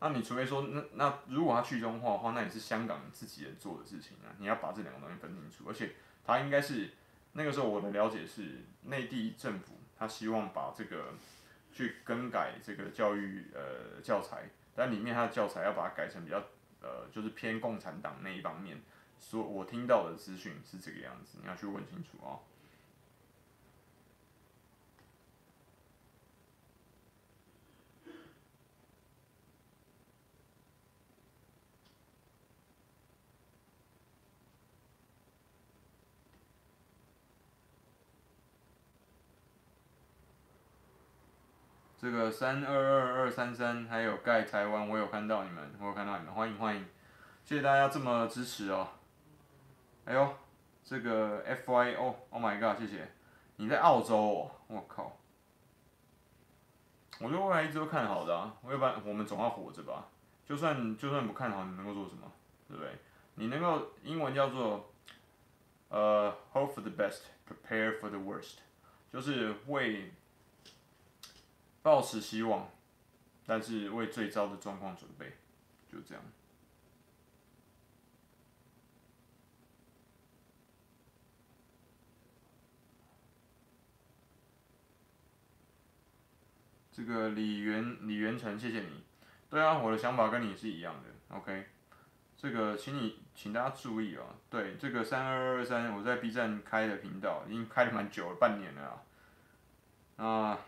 那你除非说那那如果他去中化的话，那也是香港自己人做的事情啊。你要把这两个东西分清楚，而且他应该是。那个时候我的了解是，内地政府他希望把这个去更改这个教育呃教材，但里面他的教材要把它改成比较呃就是偏共产党那一方面，所以我听到的资讯是这个样子，你要去问清楚哦。这个三二二二三三还有盖台湾，我有看到你们，我有看到你们，欢迎欢迎，谢谢大家这么支持哦。哎呦，这个 FYO，Oh my god，谢谢。你在澳洲哦，我靠。我觉得未来一直都看好的啊，要不然我们总要活着吧。就算就算不看好，你能够做什么？对不对？你能够英文叫做呃、，hope for the best，Prepare for the worst，就是为。抱持希望，但是为最糟的状况准备，就这样。这个李元李元成，谢谢你。对啊，我的想法跟你是一样的。OK，这个请你请大家注意啊。对，这个三二二二三，我在 B 站开的频道，已经开了蛮久了，半年了啊。啊。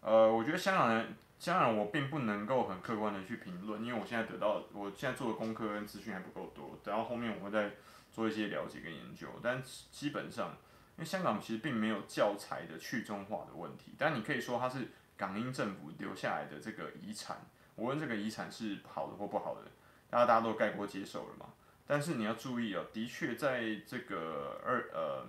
呃我觉得香港人，香港人我并不能够很客观的去评论，因为我现在得到，我现在做的功课跟资讯还不够多，等到后面我会再做一些了解跟研究。但基本上，因为香港其实并没有教材的去中化的问题，但你可以说它是港英政府留下来的这个遗产，无论这个遗产是好的或不好的，大家大家都概括接受了嘛。但是你要注意哦，的确在这个二呃。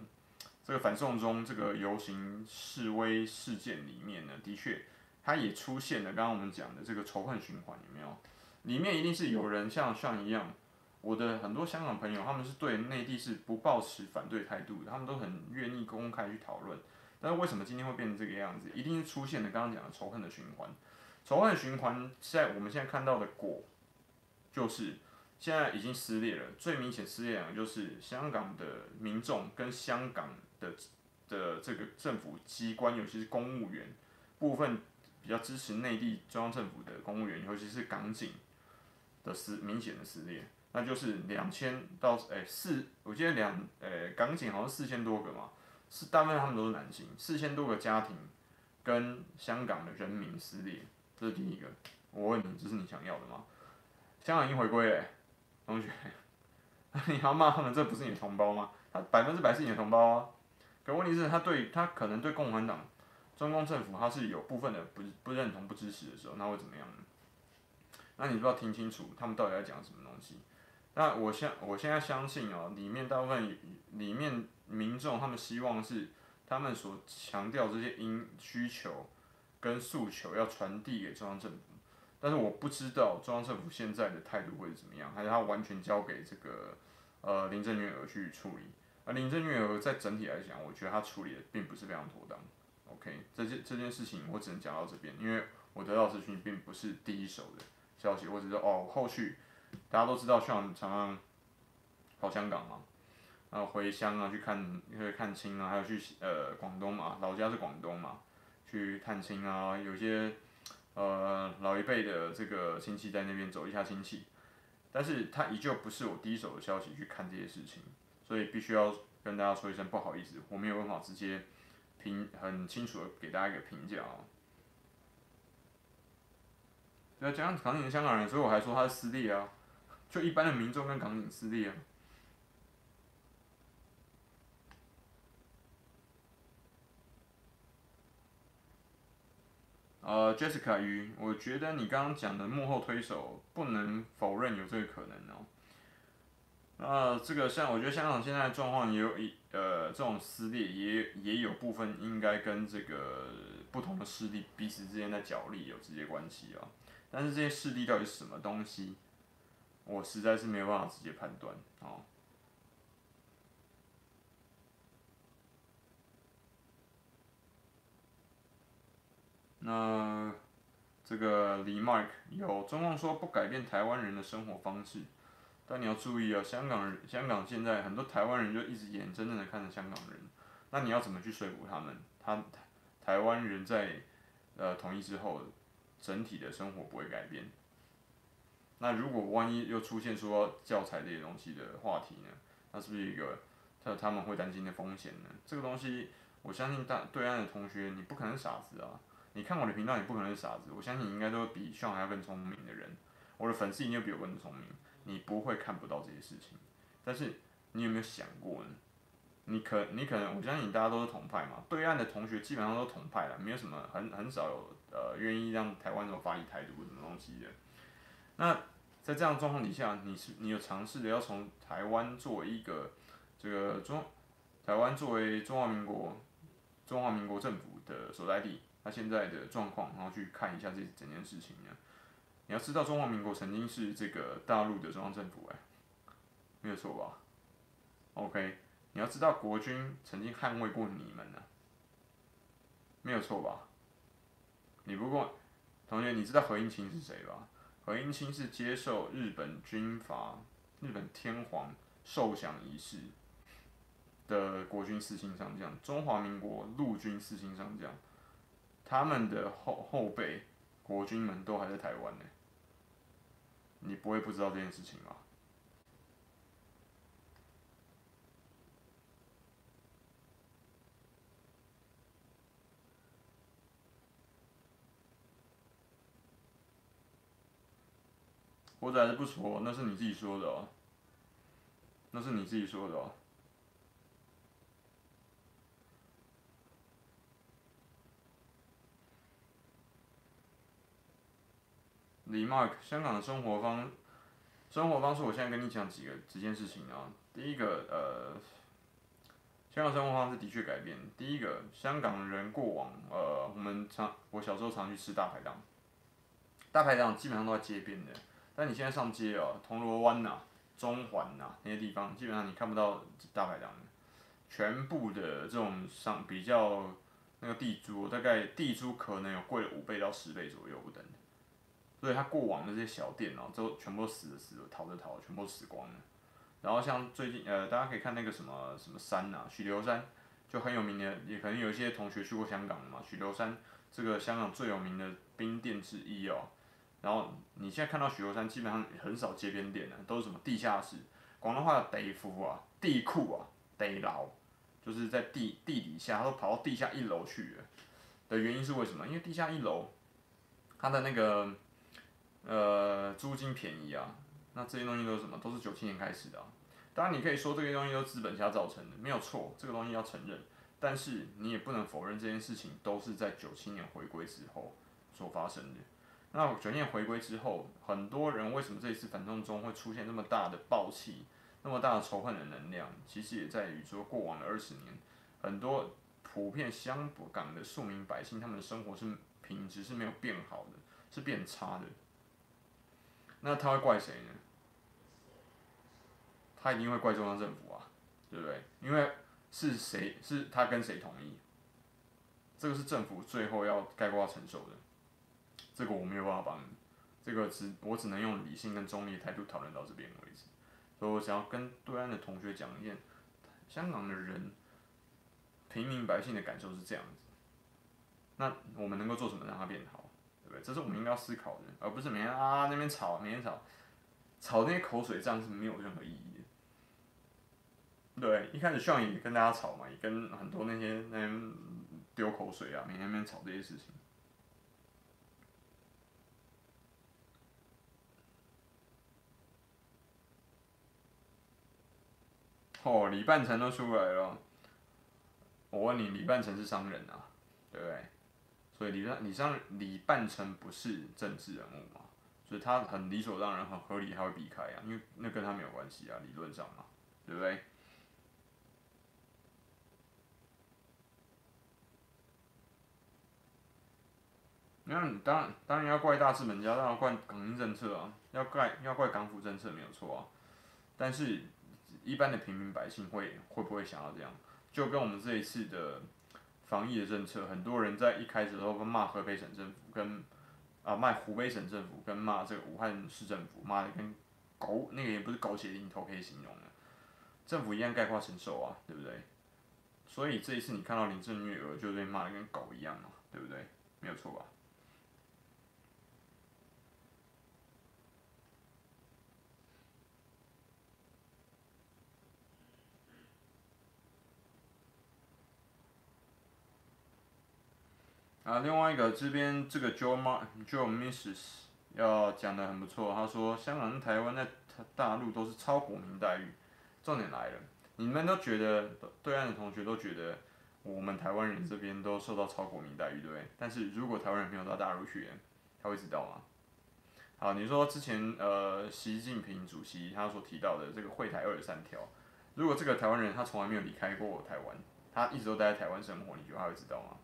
这个反送中这个游行示威事件里面呢，的确，它也出现了刚刚我们讲的这个仇恨循环，有没有？里面一定是有人像像一样，我的很多香港朋友，他们是对内地是不抱持反对态度的，他们都很愿意公开去讨论。但是为什么今天会变成这个样子？一定是出现了刚刚讲的仇恨的循环，仇恨循环在我们现在看到的果，就是。现在已经撕裂了，最明显撕裂的就是香港的民众跟香港的的这个政府机关，尤其是公务员部分比较支持内地中央政府的公务员，尤其是港警的撕明显的撕裂，那就是两千到诶四，我记得两诶、港警好像四千多个嘛，是大部分他们都是男性，四千多个家庭跟香港的人民撕裂，这是第一个。我问你，这是你想要的吗？香港已经回归了。同学，(laughs) 你要骂他们，这不是你的同胞吗？他百分之百是你的同胞啊。可问题是，他对他可能对共产党、中共政府，他是有部分的不不认同、不支持的时候，那会怎么样呢？那你不要听清楚，他们到底在讲什么东西？那我相我现在相信哦，里面大部分里面民众他们希望是他们所强调这些因需求跟诉求要传递给中央政府。但是我不知道中央政府现在的态度会是怎么样，还是他完全交给这个呃林郑月娥去处理？而林郑月娥在整体来讲，我觉得她处理的并不是非常妥当。OK，这件这件事情我只能讲到这边，因为我得到资讯并不是第一手的消息，我只是说哦，后续大家都知道，像常常跑香港嘛，然后回乡啊去看，去看亲啊，还有去呃广东嘛，老家是广东嘛，去探亲啊，有些呃老一辈的这个亲戚在那边走一下亲戚，但是他依旧不是我第一手的消息去看这些事情，所以必须要跟大家说一声不好意思，我没有办法直接。评很清楚的给大家一个评价哦。对啊，讲港警香港人，所以我还说他是私利啊，就一般的民众跟港警私利啊。呃，Jessica 于，我觉得你刚刚讲的幕后推手，不能否认有这个可能哦。那，这个像我觉得香港现在的状况也有一呃这种撕裂，也也有部分应该跟这个不同的势力彼此之间的角力有直接关系啊。但是这些势力到底是什么东西，我实在是没有办法直接判断啊。那这个李 Mark 有中共说不改变台湾人的生活方式。但你要注意啊，香港人，香港现在很多台湾人就一直眼睁睁的看着香港人，那你要怎么去说服他们？他台湾人在呃统一之后，整体的生活不会改变。那如果万一又出现说教材这些东西的话题呢？那是不是一个他他们会担心的风险呢？这个东西，我相信大对岸的同学，你不可能傻子啊！你看我的频道，你不可能是傻子。我相信你应该都比像还要更聪明的人，我的粉丝一定比我更聪明。你不会看不到这些事情，但是你有没有想过呢？你可你可能，我相信大家都是同派嘛，对岸的同学基本上都是统派了，没有什么很很少有呃愿意让台湾人发一台独什么东西的。那在这样状况底下，你是你有尝试的要从台湾作为一个这个中台湾作为中华民国中华民国政府的所在地，它现在的状况，然后去看一下这整件事情呢？你要知道，中华民国曾经是这个大陆的中央政府，哎，没有错吧？OK，你要知道，国军曾经捍卫过你们呢，没有错吧？你不过，同学，你知道何应钦是谁吧？何应钦是接受日本军阀、日本天皇受降仪式的国军四星上将，中华民国陆军四星上将，他们的后后辈国军们都还在台湾呢。你不会不知道这件事情吗？活着还是不说，那是你自己说的哦。那是你自己说的哦。李 Mark，香港的生活方，生活方式，我现在跟你讲几个几件事情啊。第一个，呃，香港生活方式的确改变。第一个，香港人过往，呃，我们常，我小时候常去吃大排档，大排档基本上都在街边的。但你现在上街哦，铜锣湾呐、中环呐那些地方，基本上你看不到大排档的，全部的这种上比较那个地租，大概地租可能有贵了五倍到十倍左右不等。所以他过往的这些小店哦，都全部都死了死了，逃的逃，全部死光了。然后像最近呃，大家可以看那个什么什么山呐、啊，许留山就很有名的，也可能有一些同学去过香港的嘛。许留山这个香港最有名的冰店之一哦。然后你现在看到许留山基本上很少街边店了，都是什么地下室，广东话的地库啊、地库啊、地牢，就是在地地底下，他都跑到地下一楼去了。的原因是为什么？因为地下一楼，它的那个。呃，租金便宜啊，那这些东西都是什么？都是九七年开始的啊。当然，你可以说这些东西都是资本家造成的，没有错，这个东西要承认。但是你也不能否认这件事情都是在九七年回归之后所发生的。那九七年回归之后，很多人为什么这一次反动中会出现那么大的暴气、那么大的仇恨的能量？其实也在于说，过往的二十年，很多普遍香港的庶民百姓，他们的生活是品质是没有变好的，是变差的。那他会怪谁呢？他一定会怪中央政府啊！对不对？因为是谁是他跟谁同意，这个是政府最后要概括承受的，这个我没有办法帮你，这个只我只能用理性跟中立的态度讨论到这边为止。所以我想要跟对岸的同学讲一件，香港的人，平民百姓的感受是这样子，那我们能够做什么让它变好，对？这是我们应该要思考的，而不是每天啊那边吵，每天吵，吵那些口水仗是没有任何意义的。对，一开始上也跟大家吵嘛，也跟很多那些那边丢口水啊，每天那边吵这些事情。哦，李半城都出来了。我问你，李半城是商人啊，对不对？所以李半李商李半城不是政治人物嘛，所以他很理所当然、很合理，他会避开啊，因为那跟他没有关系啊，理论上嘛，对不对？那你当然当然要怪大资本家，当然要怪港英政策啊，要怪要怪港府政策没有错啊，但是。一般的平民百姓会会不会想要这样？就跟我们这一次的防疫的政策，很多人在一开始的时候骂河北省政府，跟啊骂湖北省政府，跟骂这个武汉市政府，骂的跟狗那个也不是狗血淋头可以形容的，政府一样概括承受啊，对不对？所以这一次你看到林郑月娥就被骂的跟狗一样嘛，对不对？没有错吧？啊，另外一个这边这个 Joe Ma Joe Misses 要讲的很不错，他说香港跟台湾在大陆都是超国民待遇。重点来了，你们都觉得对岸的同学都觉得我们台湾人这边都受到超国民待遇，对不对？但是如果台湾人没有到大陆去，他会知道吗？好，你说之前呃习近平主席他所提到的这个惠台二十三条，如果这个台湾人他从来没有离开过台湾，他一直都待在台湾生活，你觉得他会知道吗？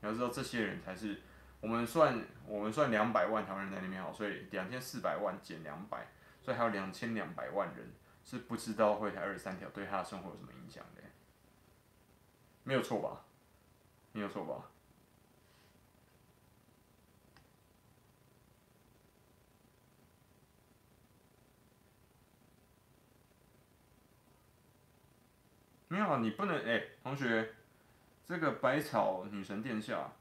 你要知道，这些人才是我们算我们算两百万台湾人在那边好，所以两千四百万减两百，所以还有两千两百万人是不知道会台二十三条对他的生活有什么影响的，没有错吧？没有错吧？没有，你不能哎、同学。这个百草女神殿下，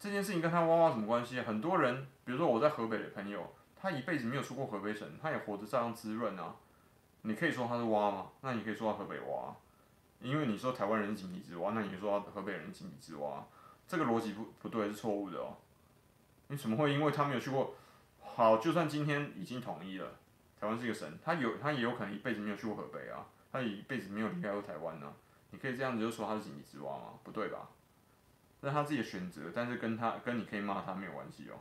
这件事情跟他蛙蛙什么关系？很多人，比如说我在河北的朋友，他一辈子没有出过河北省，他也活得这样滋润啊。你可以说他是蛙吗？那你可以说他河北蛙，因为你说台湾人井底之蛙，那你说他河北人井底之蛙，这个逻辑不不对，是错误的哦。你怎么会因为他没有去过？好，就算今天已经统一了，台湾是一个省，他有他也有可能一辈子没有去过河北啊，他也一辈子没有离开过台湾呢、你可以这样子就说他是井底之蛙吗？不对吧？那是他自己的选择，但是跟他跟你可以骂他没有关系哦。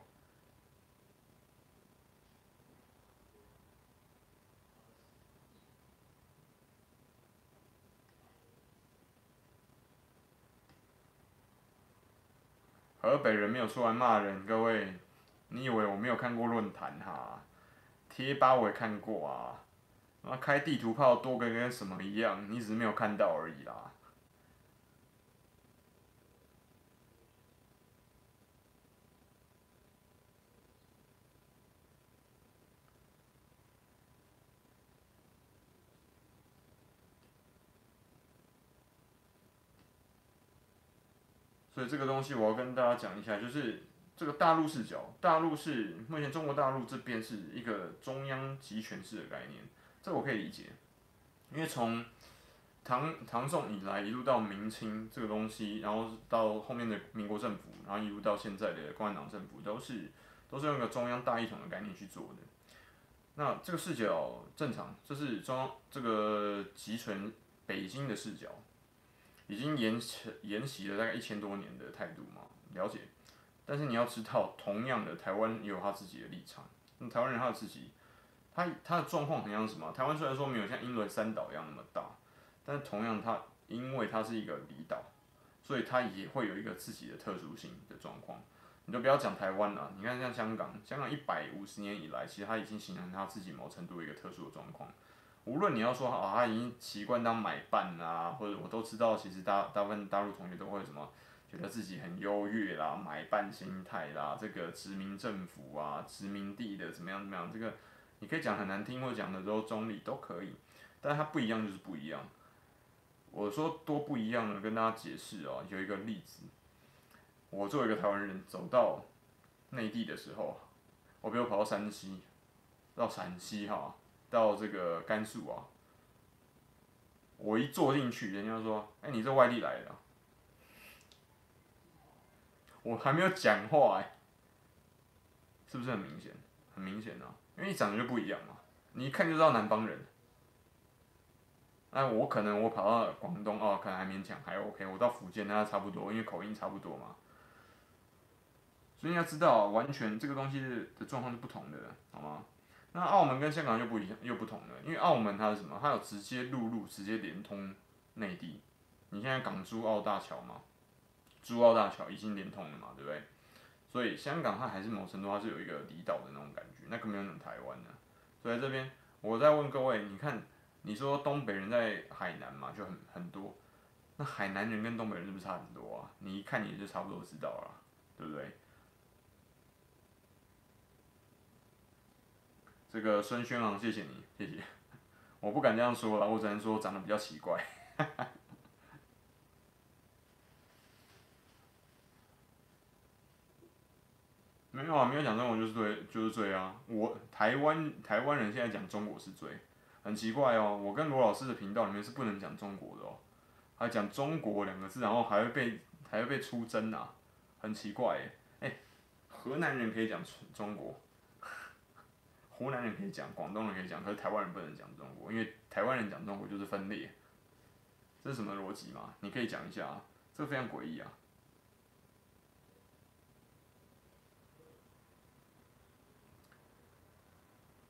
河北人没有出来骂人，各位，你以为我没有看过论坛哈？贴吧我也看过啊。那开地图炮多跟跟什么一样？你只是没有看到而已啦。所以这个东西我要跟大家讲一下，就是这个大陆视角，大陆是目前中国大陆这边是一个中央集权制的概念。这我可以理解，因为从唐唐宋以来一路到明清这个东西，然后到后面的民国政府，然后一路到现在的共产党政府，都是都是用一个中央大一统的概念去做的。那这个视角正常，这是中央这个集权北京的视角，已经沿沿袭了大概一千多年的态度嘛，了解。但是你要知道，同样的台湾也有他自己的立场，那台湾人他有自己。它它的状况很像什么？台湾虽然说没有像英伦三岛一样那么大，但同样它因为它是一个离岛，所以它也会有一个自己的特殊性的状况。你就不要讲台湾了，你看像香港，香港一百五十年以来，其实它已经形成它自己某程度一个特殊的状况。无论你要说啊，他已经习惯当买办啊，或者我都知道，其实大大部分大陆同学都会什么，觉得自己很优越啦，买办心态啦，这个殖民政府啊，殖民地的怎么样怎么样，这个你可以讲很难听，或者讲的都中立都可以，但是它不一样就是不一样。我说多不一样呢，跟大家解释哦，有一个例子，我作为一个台湾人走到内地的时候，我比如跑到山西，到陕西哈，到这个甘肃啊，我一坐进去，人家说，哎，你这外地来的，我还没有讲话哎，是不是很明显？很明显啊，因为你长得就不一样嘛，你一看就知道南方人。那，我可能我跑到广东哦，可能还勉强还 OK。我到福建那差不多，因为口音差不多嘛。所以你要知道，完全这个东西的状况是不同的，好吗？那澳门跟香港就不一样，又不同了。因为澳门它是什么？它有直接陆路直接连通内地。你现在港珠澳大桥嘛，珠澳大桥已经连通了嘛，对不对？所以香港它还是某程度它是有一个离岛的那种感觉，那更没有那种台湾的。所以在这边，我再问各位，你看。你说东北人在海南嘛，就很很多，那海南人跟东北人是不是差很多啊？你一看你就差不多知道了，对不对？这个孙轩昂，谢谢你，谢谢。我不敢这样说了，我只能说长得比较奇怪。没有啊，没有讲中国就是对，就是对啊。我台湾台湾人现在讲中国是对。很奇怪哦，我跟罗老师的频道里面是不能讲中国的哦，还讲中国两个字，然后还会被还会被出征啊，很奇怪哎，哎，河南人可以讲中国，(laughs) 湖南人可以讲，广东人可以讲，可是台湾人不能讲中国，因为台湾人讲中国就是分裂，这是什么逻辑嘛？你可以讲一下啊，这个非常诡异啊，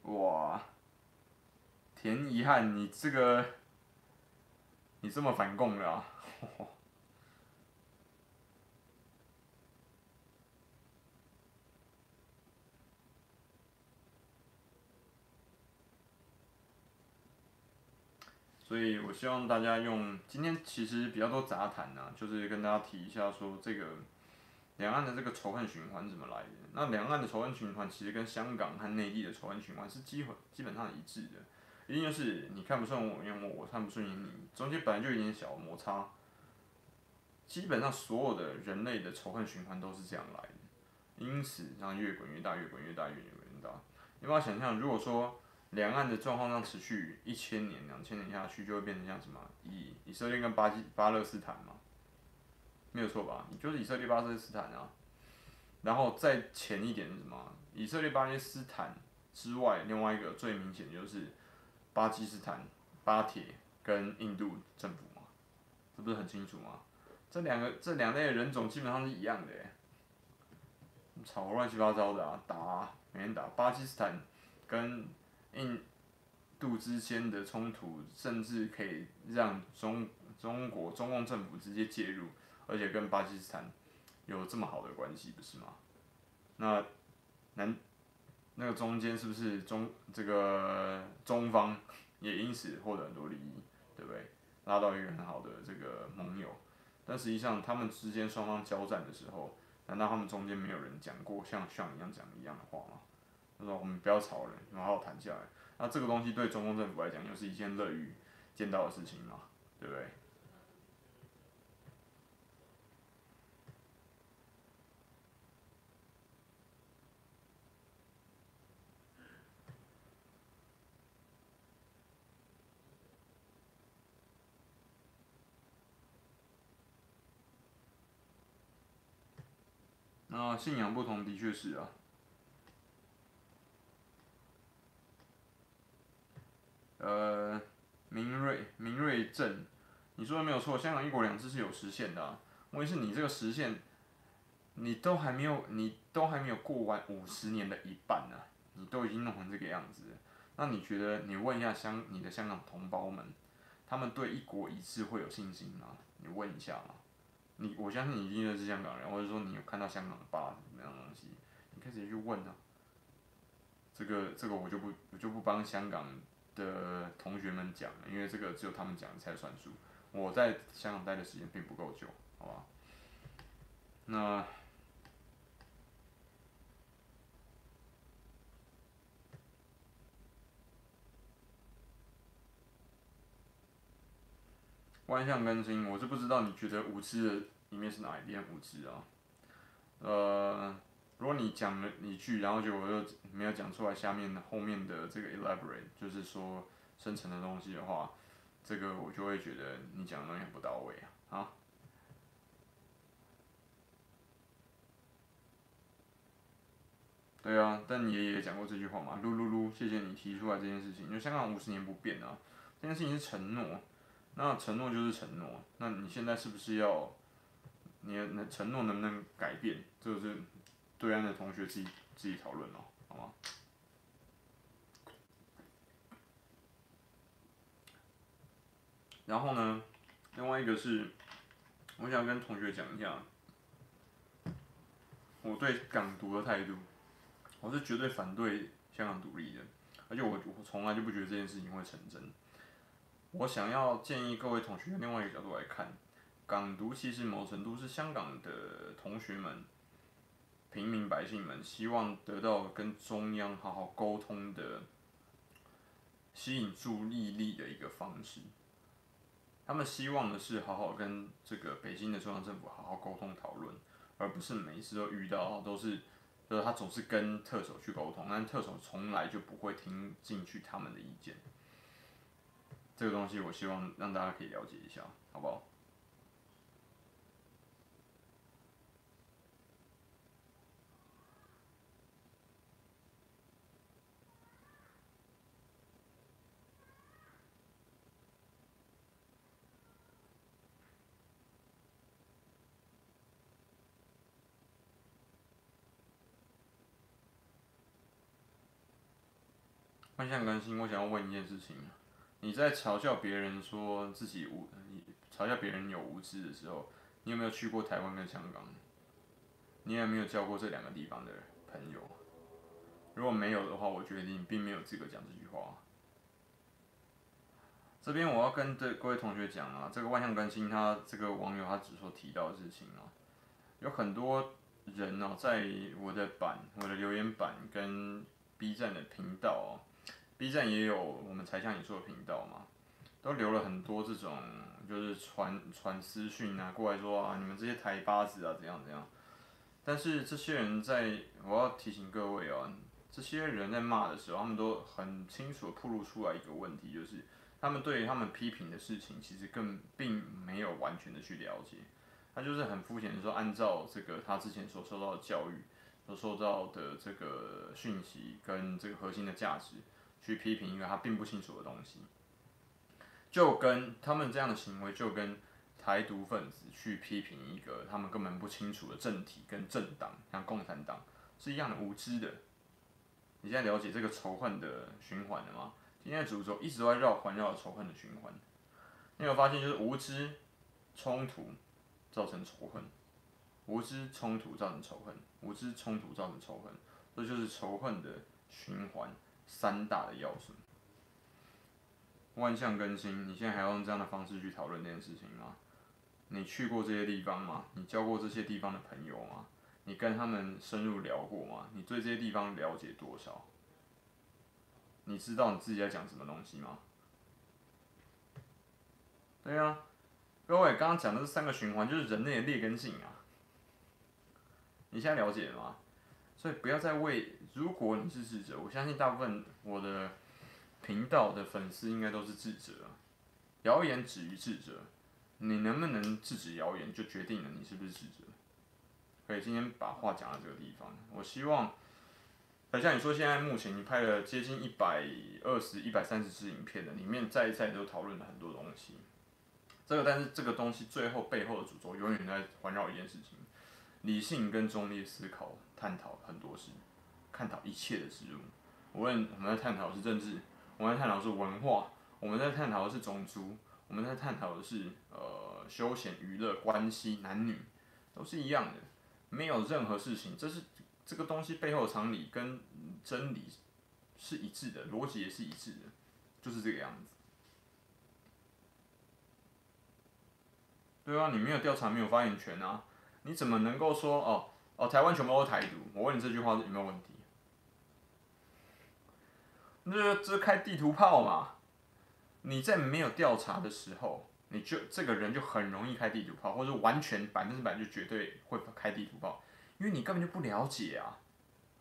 哇！田遗憾，你这个，你这么反共的啊？(laughs) 所以我希望大家用今天其实比较多杂谈呐，就是跟大家提一下说这个两岸的这个仇恨循环怎么来的。那两岸的仇恨循环其实跟香港和内地的仇恨循环是基本基本上一致的。一定就是你看不顺我，因为我我看不顺眼你，中间本来就有点小摩擦。基本上所有的人类的仇恨循环都是这样来的，因此让越滚越大，越滚越大，越滚越大。你把它想象，如果说两岸的状况上持续一千年、两千年下去，就会变成像什么以以色列跟巴基巴勒斯坦嘛，没有错吧？就是以色列巴勒斯坦啊。然后再前一点是什么？以色列巴勒斯坦之外，另外一个最明显就是。巴基斯坦、巴铁跟印度政府嘛，这不是很清楚吗？这两个这两类人种基本上是一样的，吵乱七八糟的啊，打啊，每天打。巴基斯坦跟印度之间的冲突，甚至可以让中中国中共政府直接介入，而且跟巴基斯坦有这么好的关系，不是吗？那南。那个中间是不是中这个中方也因此获得很多利益，对不对？拉到一个很好的这个盟友，但实际上他们之间双方交战的时候，难道他们中间没有人讲过像像一样讲一样的话吗？他说我们不要吵了，然后好好谈下来。那这个东西对中共政府来讲又是一件乐于见到的事情嘛，对不对？啊，信仰不同的确是啊。呃，明锐明锐正，你说的没有错，香港一国两制是有实现的啊。问题是你这个实现，你都还没有，你都还没有过完五十年的一半呢，你都已经弄成这个样子。那你觉得，你问一下香你的香港同胞们，他们对一国一制会有信心吗？你问一下嘛。你我相信你一定认识香港人，或者说你有看到香港吧什么样东西，你可以直接去问啊。这个这个我就不我就不帮香港的同学们讲了，因为这个只有他们讲才算数。我在香港待的时间并不够久，好吧？那万象更新，我是不知道你觉得无知的里面是哪一点无知啊？呃，如果你讲了一句，然后就我又没有讲出来，下面后面的这个 elaborate 就是说深层的东西的话，这个我就会觉得你讲的东西很不到位啊。好。对啊，但你爷爷讲过这句话嘛？噜噜噜，谢谢你提出来这件事情。因为香港五十年不变啊，这件事情是承诺，那承诺就是承诺。那你现在是不是要，你的承诺能不能改变？这个是对岸的同学自己自己讨论哦，好吗？然后呢，另外一个是，我想跟同学讲一下，我对港独的态度。我是绝对反对香港独立的，而且我我从来就不觉得这件事情会成真。我想要建议各位同学另外一个角度来看，港独其实某程度是香港的同学们、平民百姓们希望得到跟中央好好沟通的、吸引注意力的一个方式。他们希望的是好好跟这个北京的中央政府好好沟通讨论，而不是每一次都遇到都是。就是他总是跟特首去沟通，但特首从来就不会听进去他们的意见。这个东西我希望让大家可以了解一下，好不好？万象更新，我想要问一件事情：你在嘲笑别人说自己无，你嘲笑别人有无知的时候，你有没有去过台湾跟香港？你有没有交过这两个地方的朋友？如果没有的话，我觉得你并没有资格讲这句话。这边我要跟这各位同学讲啊，这个万象更新他这个网友他只说提到的事情啊，有很多人呢、在我的版、我的留言板跟 B 站的频道、啊。B 站也有我们才向你说的频道嘛，都留了很多这种就是传传私讯啊过来说啊，你们这些台巴子啊怎样怎样，但是这些人在我要提醒各位啊，这些人在骂的时候，他们都很清楚的暴露出来一个问题，就是他们对于他们批评的事情，其实更并没有完全的去了解，他就是很肤浅的说，按照这个他之前所受到的教育，所受到的这个讯息跟这个核心的价值。去批评一个他并不清楚的东西，就跟他们这样的行为，就跟台独分子去批评一个他们根本不清楚的政体跟政党，像共产党是一样的无知的。你现在了解这个仇恨的循环了吗？今天的主轴一直都在绕环绕仇恨的循环。你有发现，就是无知冲突造成仇恨，无知冲突造成仇恨，无知冲突造成仇恨，这就是仇恨的循环。三大的要素，万象更新，你现在还要用这样的方式去讨论这件事情吗？你去过这些地方吗？你交过这些地方的朋友吗？你跟他们深入聊过吗？你对这些地方了解多少？你知道你自己在讲什么东西吗？对啊，各位刚刚讲的这三个循环就是人类的劣根性啊，你现在了解了吗？所以不要再为，如果你是智者，我相信大部分我的频道的粉丝应该都是智者。谣言止于智者，你能不能制止谣言，就决定了你是不是智者。可以今天把话讲到这个地方，我希望，好像你说现在目前你拍了接近一百二十一百三十支影片的，里面再一再都讨论了很多东西。这个但是这个东西最后背后的主轴永远在环绕一件事情。理性跟中立思考，探讨很多事，探讨一切的事物。无论我们在探讨的是政治，我们在探讨的是文化，我们在探讨的是种族，我们在探讨的是呃休闲娱乐关系男女，都是一样的。没有任何事情，这是这个东西背后的常理跟真理是一致的，逻辑也是一致的。就是这个样子。对啊，你没有调查，没有发言权啊！你怎么能够说哦哦，台湾全部都是台独？我问你这句话有没有问题？那这是开地图炮嘛？你在没有调查的时候，你就这个人就很容易开地图炮，或者完全百分之百就绝对会开地图炮，因为你根本就不了解啊。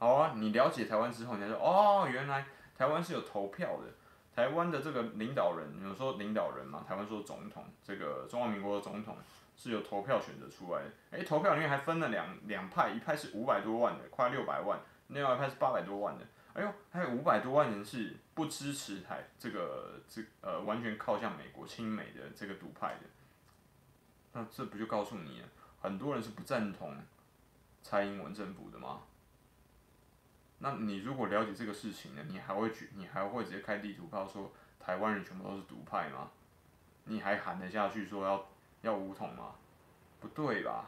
好啊，你了解台湾之后，你才说哦，原来台湾是有投票的。台湾的这个领导人，有说领导人嘛？台湾说总统，这个中华民国的总统是有投票选择出来的。诶，投票里面还分了两两派，一派是五百多万的，快六百万；另外一派是八百多万的。哎呦，还有五百多万人是不支持台这个这呃完全靠向美国亲美的这个独派的。那这不就告诉你了，很多人是不赞同蔡英文政府的吗？那你如果了解这个事情呢，你还会去，你还会直接开地图炮说台湾人全部都是独派吗？你还喊得下去说要要武统吗？不对吧？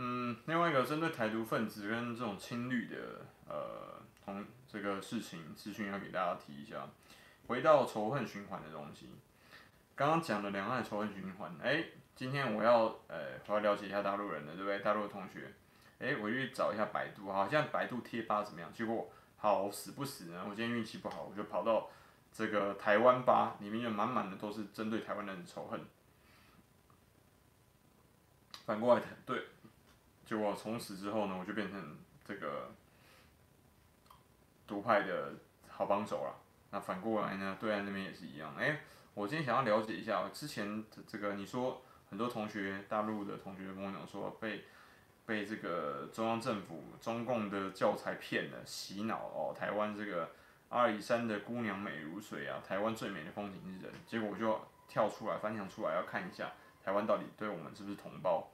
嗯，另外一个针对台独分子跟这种亲绿的呃同这个事情资讯要给大家提一下。回到仇恨循环的东西，刚刚讲了两岸仇恨循环，哎、今天我要呃我要了解一下大陆人的对不对？大陆的同学，哎、我去找一下百度，好像百度贴吧怎么样？结果好死不死呢，我今天运气不好，我就跑到这个台湾吧，里面就满满的都是针对台湾人的仇恨。反过来对。结果从此之后呢，我就变成这个独派的好帮手了。那反过来呢，对岸那边也是一样。哎、我今天想要了解一下，之前这个你说很多同学，大陆的同学跟我讲说被被这个中央政府、中共的教材骗了、洗脑哦，台湾这个阿里山的姑娘美如水啊，台湾最美的风景是人。结果我就跳出来，翻墙出来要看一下台湾到底对我们是不是同胞。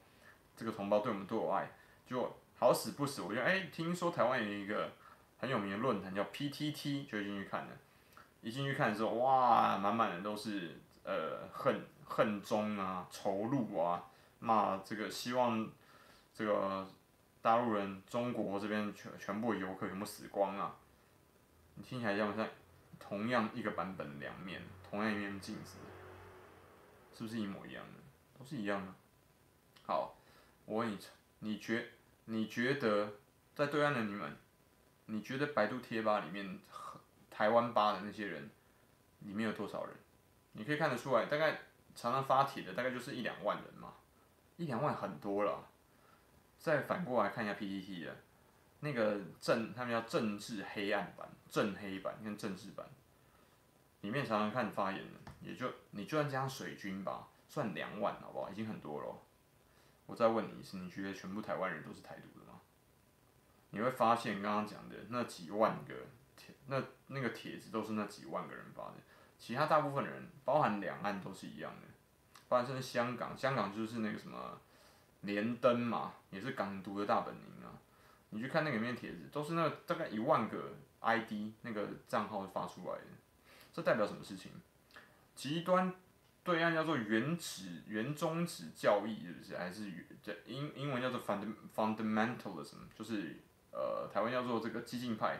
这个同胞对我们多有爱，就好死不死，我觉得哎，听说台湾有一个很有名的论坛叫 PTT，就进去看了。一进去看的时候，哇，满满的都是呃恨恨中啊、仇怒啊，骂这个希望这个大陆人、中国这边全全部游客全部死光啊！你听起来像不像同样一个版本两面，同样一面镜子，是不是一模一样的？都是一样的。好。我问你，你觉你觉得在对岸的你们，你觉得百度贴吧里面台湾吧的那些人，里面有多少人？你可以看得出来，大概常常发帖的大概就是一两万人嘛，一两万很多了。再反过来看一下 PPT 的，那个政他们叫政治黑暗版、政黑版跟政治版，里面常常看发言的，也就你就算加上水军吧，算两万好不好？已经很多了。我再问你一次，你觉得全部台湾人都是台独的吗？你会发现刚刚讲的那几万个那那个帖子都是那几万个人发的，其他大部分人，包含两岸都是一样的，包含甚至香港，香港就是那个什么连登嘛，也是港独的大本营啊。你去看那个里面帖子，都是那大概一万个 ID 那个账号发出来的，这代表什么事情？极端。对岸叫做原始原宗旨教义，是不是？还是英英文叫做 fundamentalism，就是呃台湾叫做这个激进派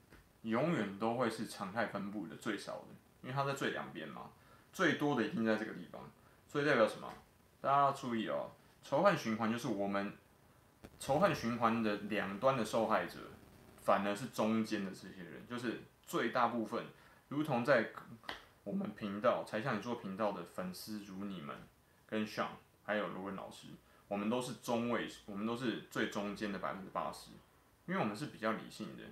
永远都会是常态分布的最少的，因为它在最两边嘛，最多的一定在这个地方，所以代表什么？大家要注意哦，仇恨循环就是我们仇恨循环的两端的受害者，反而是中间的这些人，就是最大部分，如同在我们频道才向你做频道的粉丝如你们。跟 Sean 还有罗文老师，我们都是中位，我们都是最中间的百分之八十，因为我们是比较理性的。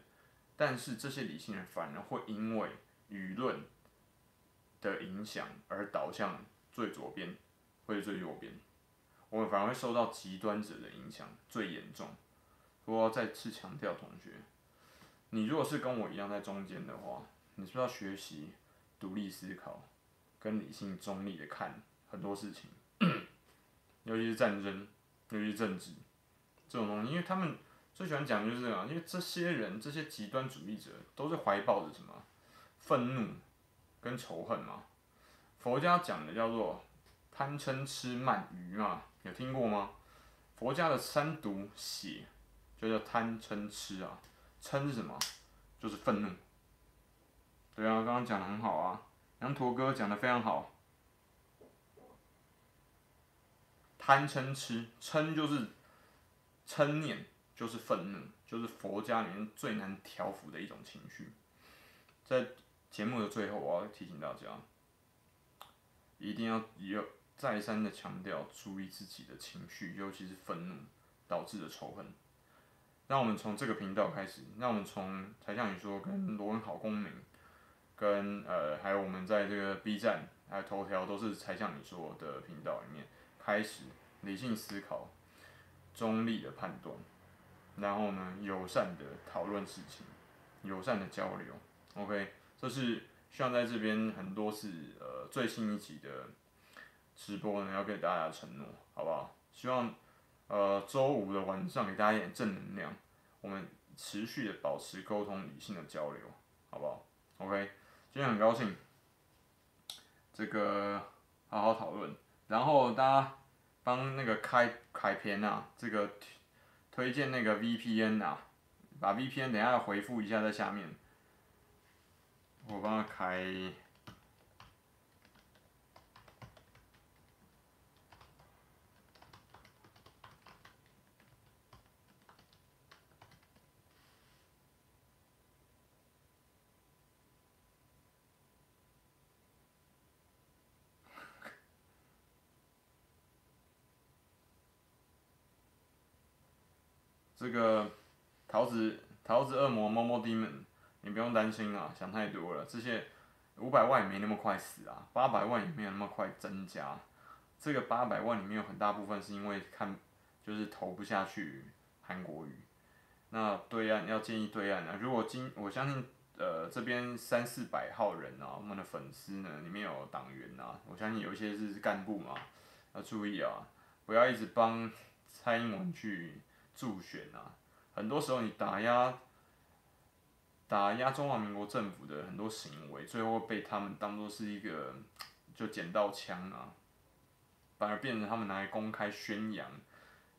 但是这些理性人反而会因为舆论的影响而导向最左边或者最右边，我们反而会受到极端者的影响最严重。我要再次强调，同学，你如果是跟我一样在中间的话，你是不是要学习独立思考，跟理性中立的看很多事情，(coughs) 尤其是战争，尤其是政治这种东西，因为他们最喜欢讲的就是这个，因为这些人这些极端主义者都是怀抱着什么愤怒跟仇恨嘛。佛家讲的叫做贪嗔痴慢愚嘛，有听过吗？佛家的三毒血就叫贪嗔痴啊，嗔是什么？就是愤怒。对啊，刚刚讲的很好啊，羊驼哥讲的非常好。贪嗔痴，嗔就是嗔念，就是愤怒，就是佛家里面最难调伏的一种情绪。在节目的最后，我要提醒大家。一定要有再三的强调，注意自己的情绪，尤其是愤怒导致的仇恨。让我们从这个频道开始，让我们从才像你说跟罗文好公民，跟呃还有我们在这个 B 站还有头条都是才像你说的频道里面开始理性思考、中立的判断，然后呢友善的讨论事情、友善的交流。OK，这是。希望在这边很多次呃最新一集的直播呢，要给大家承诺，好不好？希望呃周五的晚上给大家一点正能量，我们持续的保持沟通、理性的交流，好不好？OK，今天很高兴，这个好好讨论，然后大家帮那个开开篇啊，这个推荐那个 VPN 啊，把 VPN 等下回复一下在下面。我帮他开。这个桃子桃子恶魔摸摸 Demon。你不用担心啊，想太多了。这些五百万也没那么快死啊，八百万也没有那么快增加。这个八百万里面有很大部分是因为看就是投不下去韩国瑜。那对岸要建议对岸啊，如果今我相信呃这边三四百号人啊，我们的粉丝呢里面有党员啊，我相信有一些是干部嘛，要注意啊，不要一直帮蔡英文去助选啊，很多时候你打压。打压中华民国政府的很多行为，最后被他们当做是一个就捡到枪啊，反而变成他们拿来公开宣扬，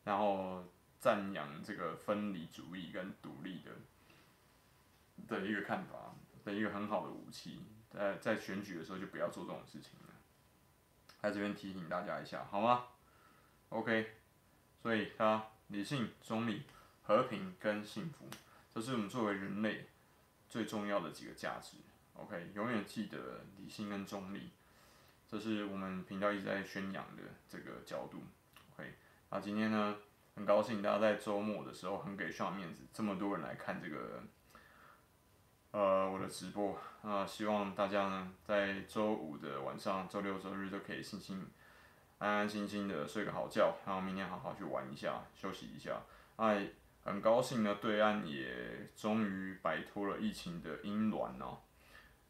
然后赞扬这个分离主义跟独立的的一个看法的一个很好的武器，在在选举的时候就不要做这种事情了，在这边提醒大家一下，好吗？OK，所以他理性、中立、和平跟幸福，这是我们作为人类。最重要的几个价值，OK，永远记得理性跟中立，这是我们频道一直在宣扬的这个角度，OK。那今天呢，很高兴大家在周末的时候很给上面子，这么多人来看这个，呃，我的直播那，希望大家呢在周五的晚上、周六、周日都可以心心安安心心的睡个好觉，然后明天好好去玩一下，休息一下，哎。很高兴呢，对岸也终于摆脱了疫情的阴銮哦，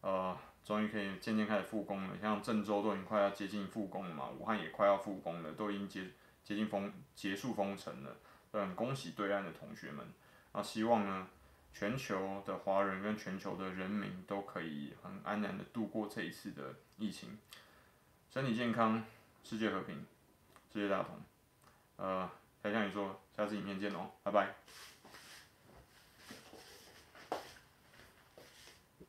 呃，终于可以渐渐开始复工了。像郑州都已经快要接近复工了嘛，武汉也快要复工了，都已经接接近封结束封城了。很恭喜对岸的同学们，啊，希望呢，全球的华人跟全球的人民都可以很安然的度过这一次的疫情，身体健康，世界和平，世界大同，呃。才向你说，下次影片见哦，拜拜。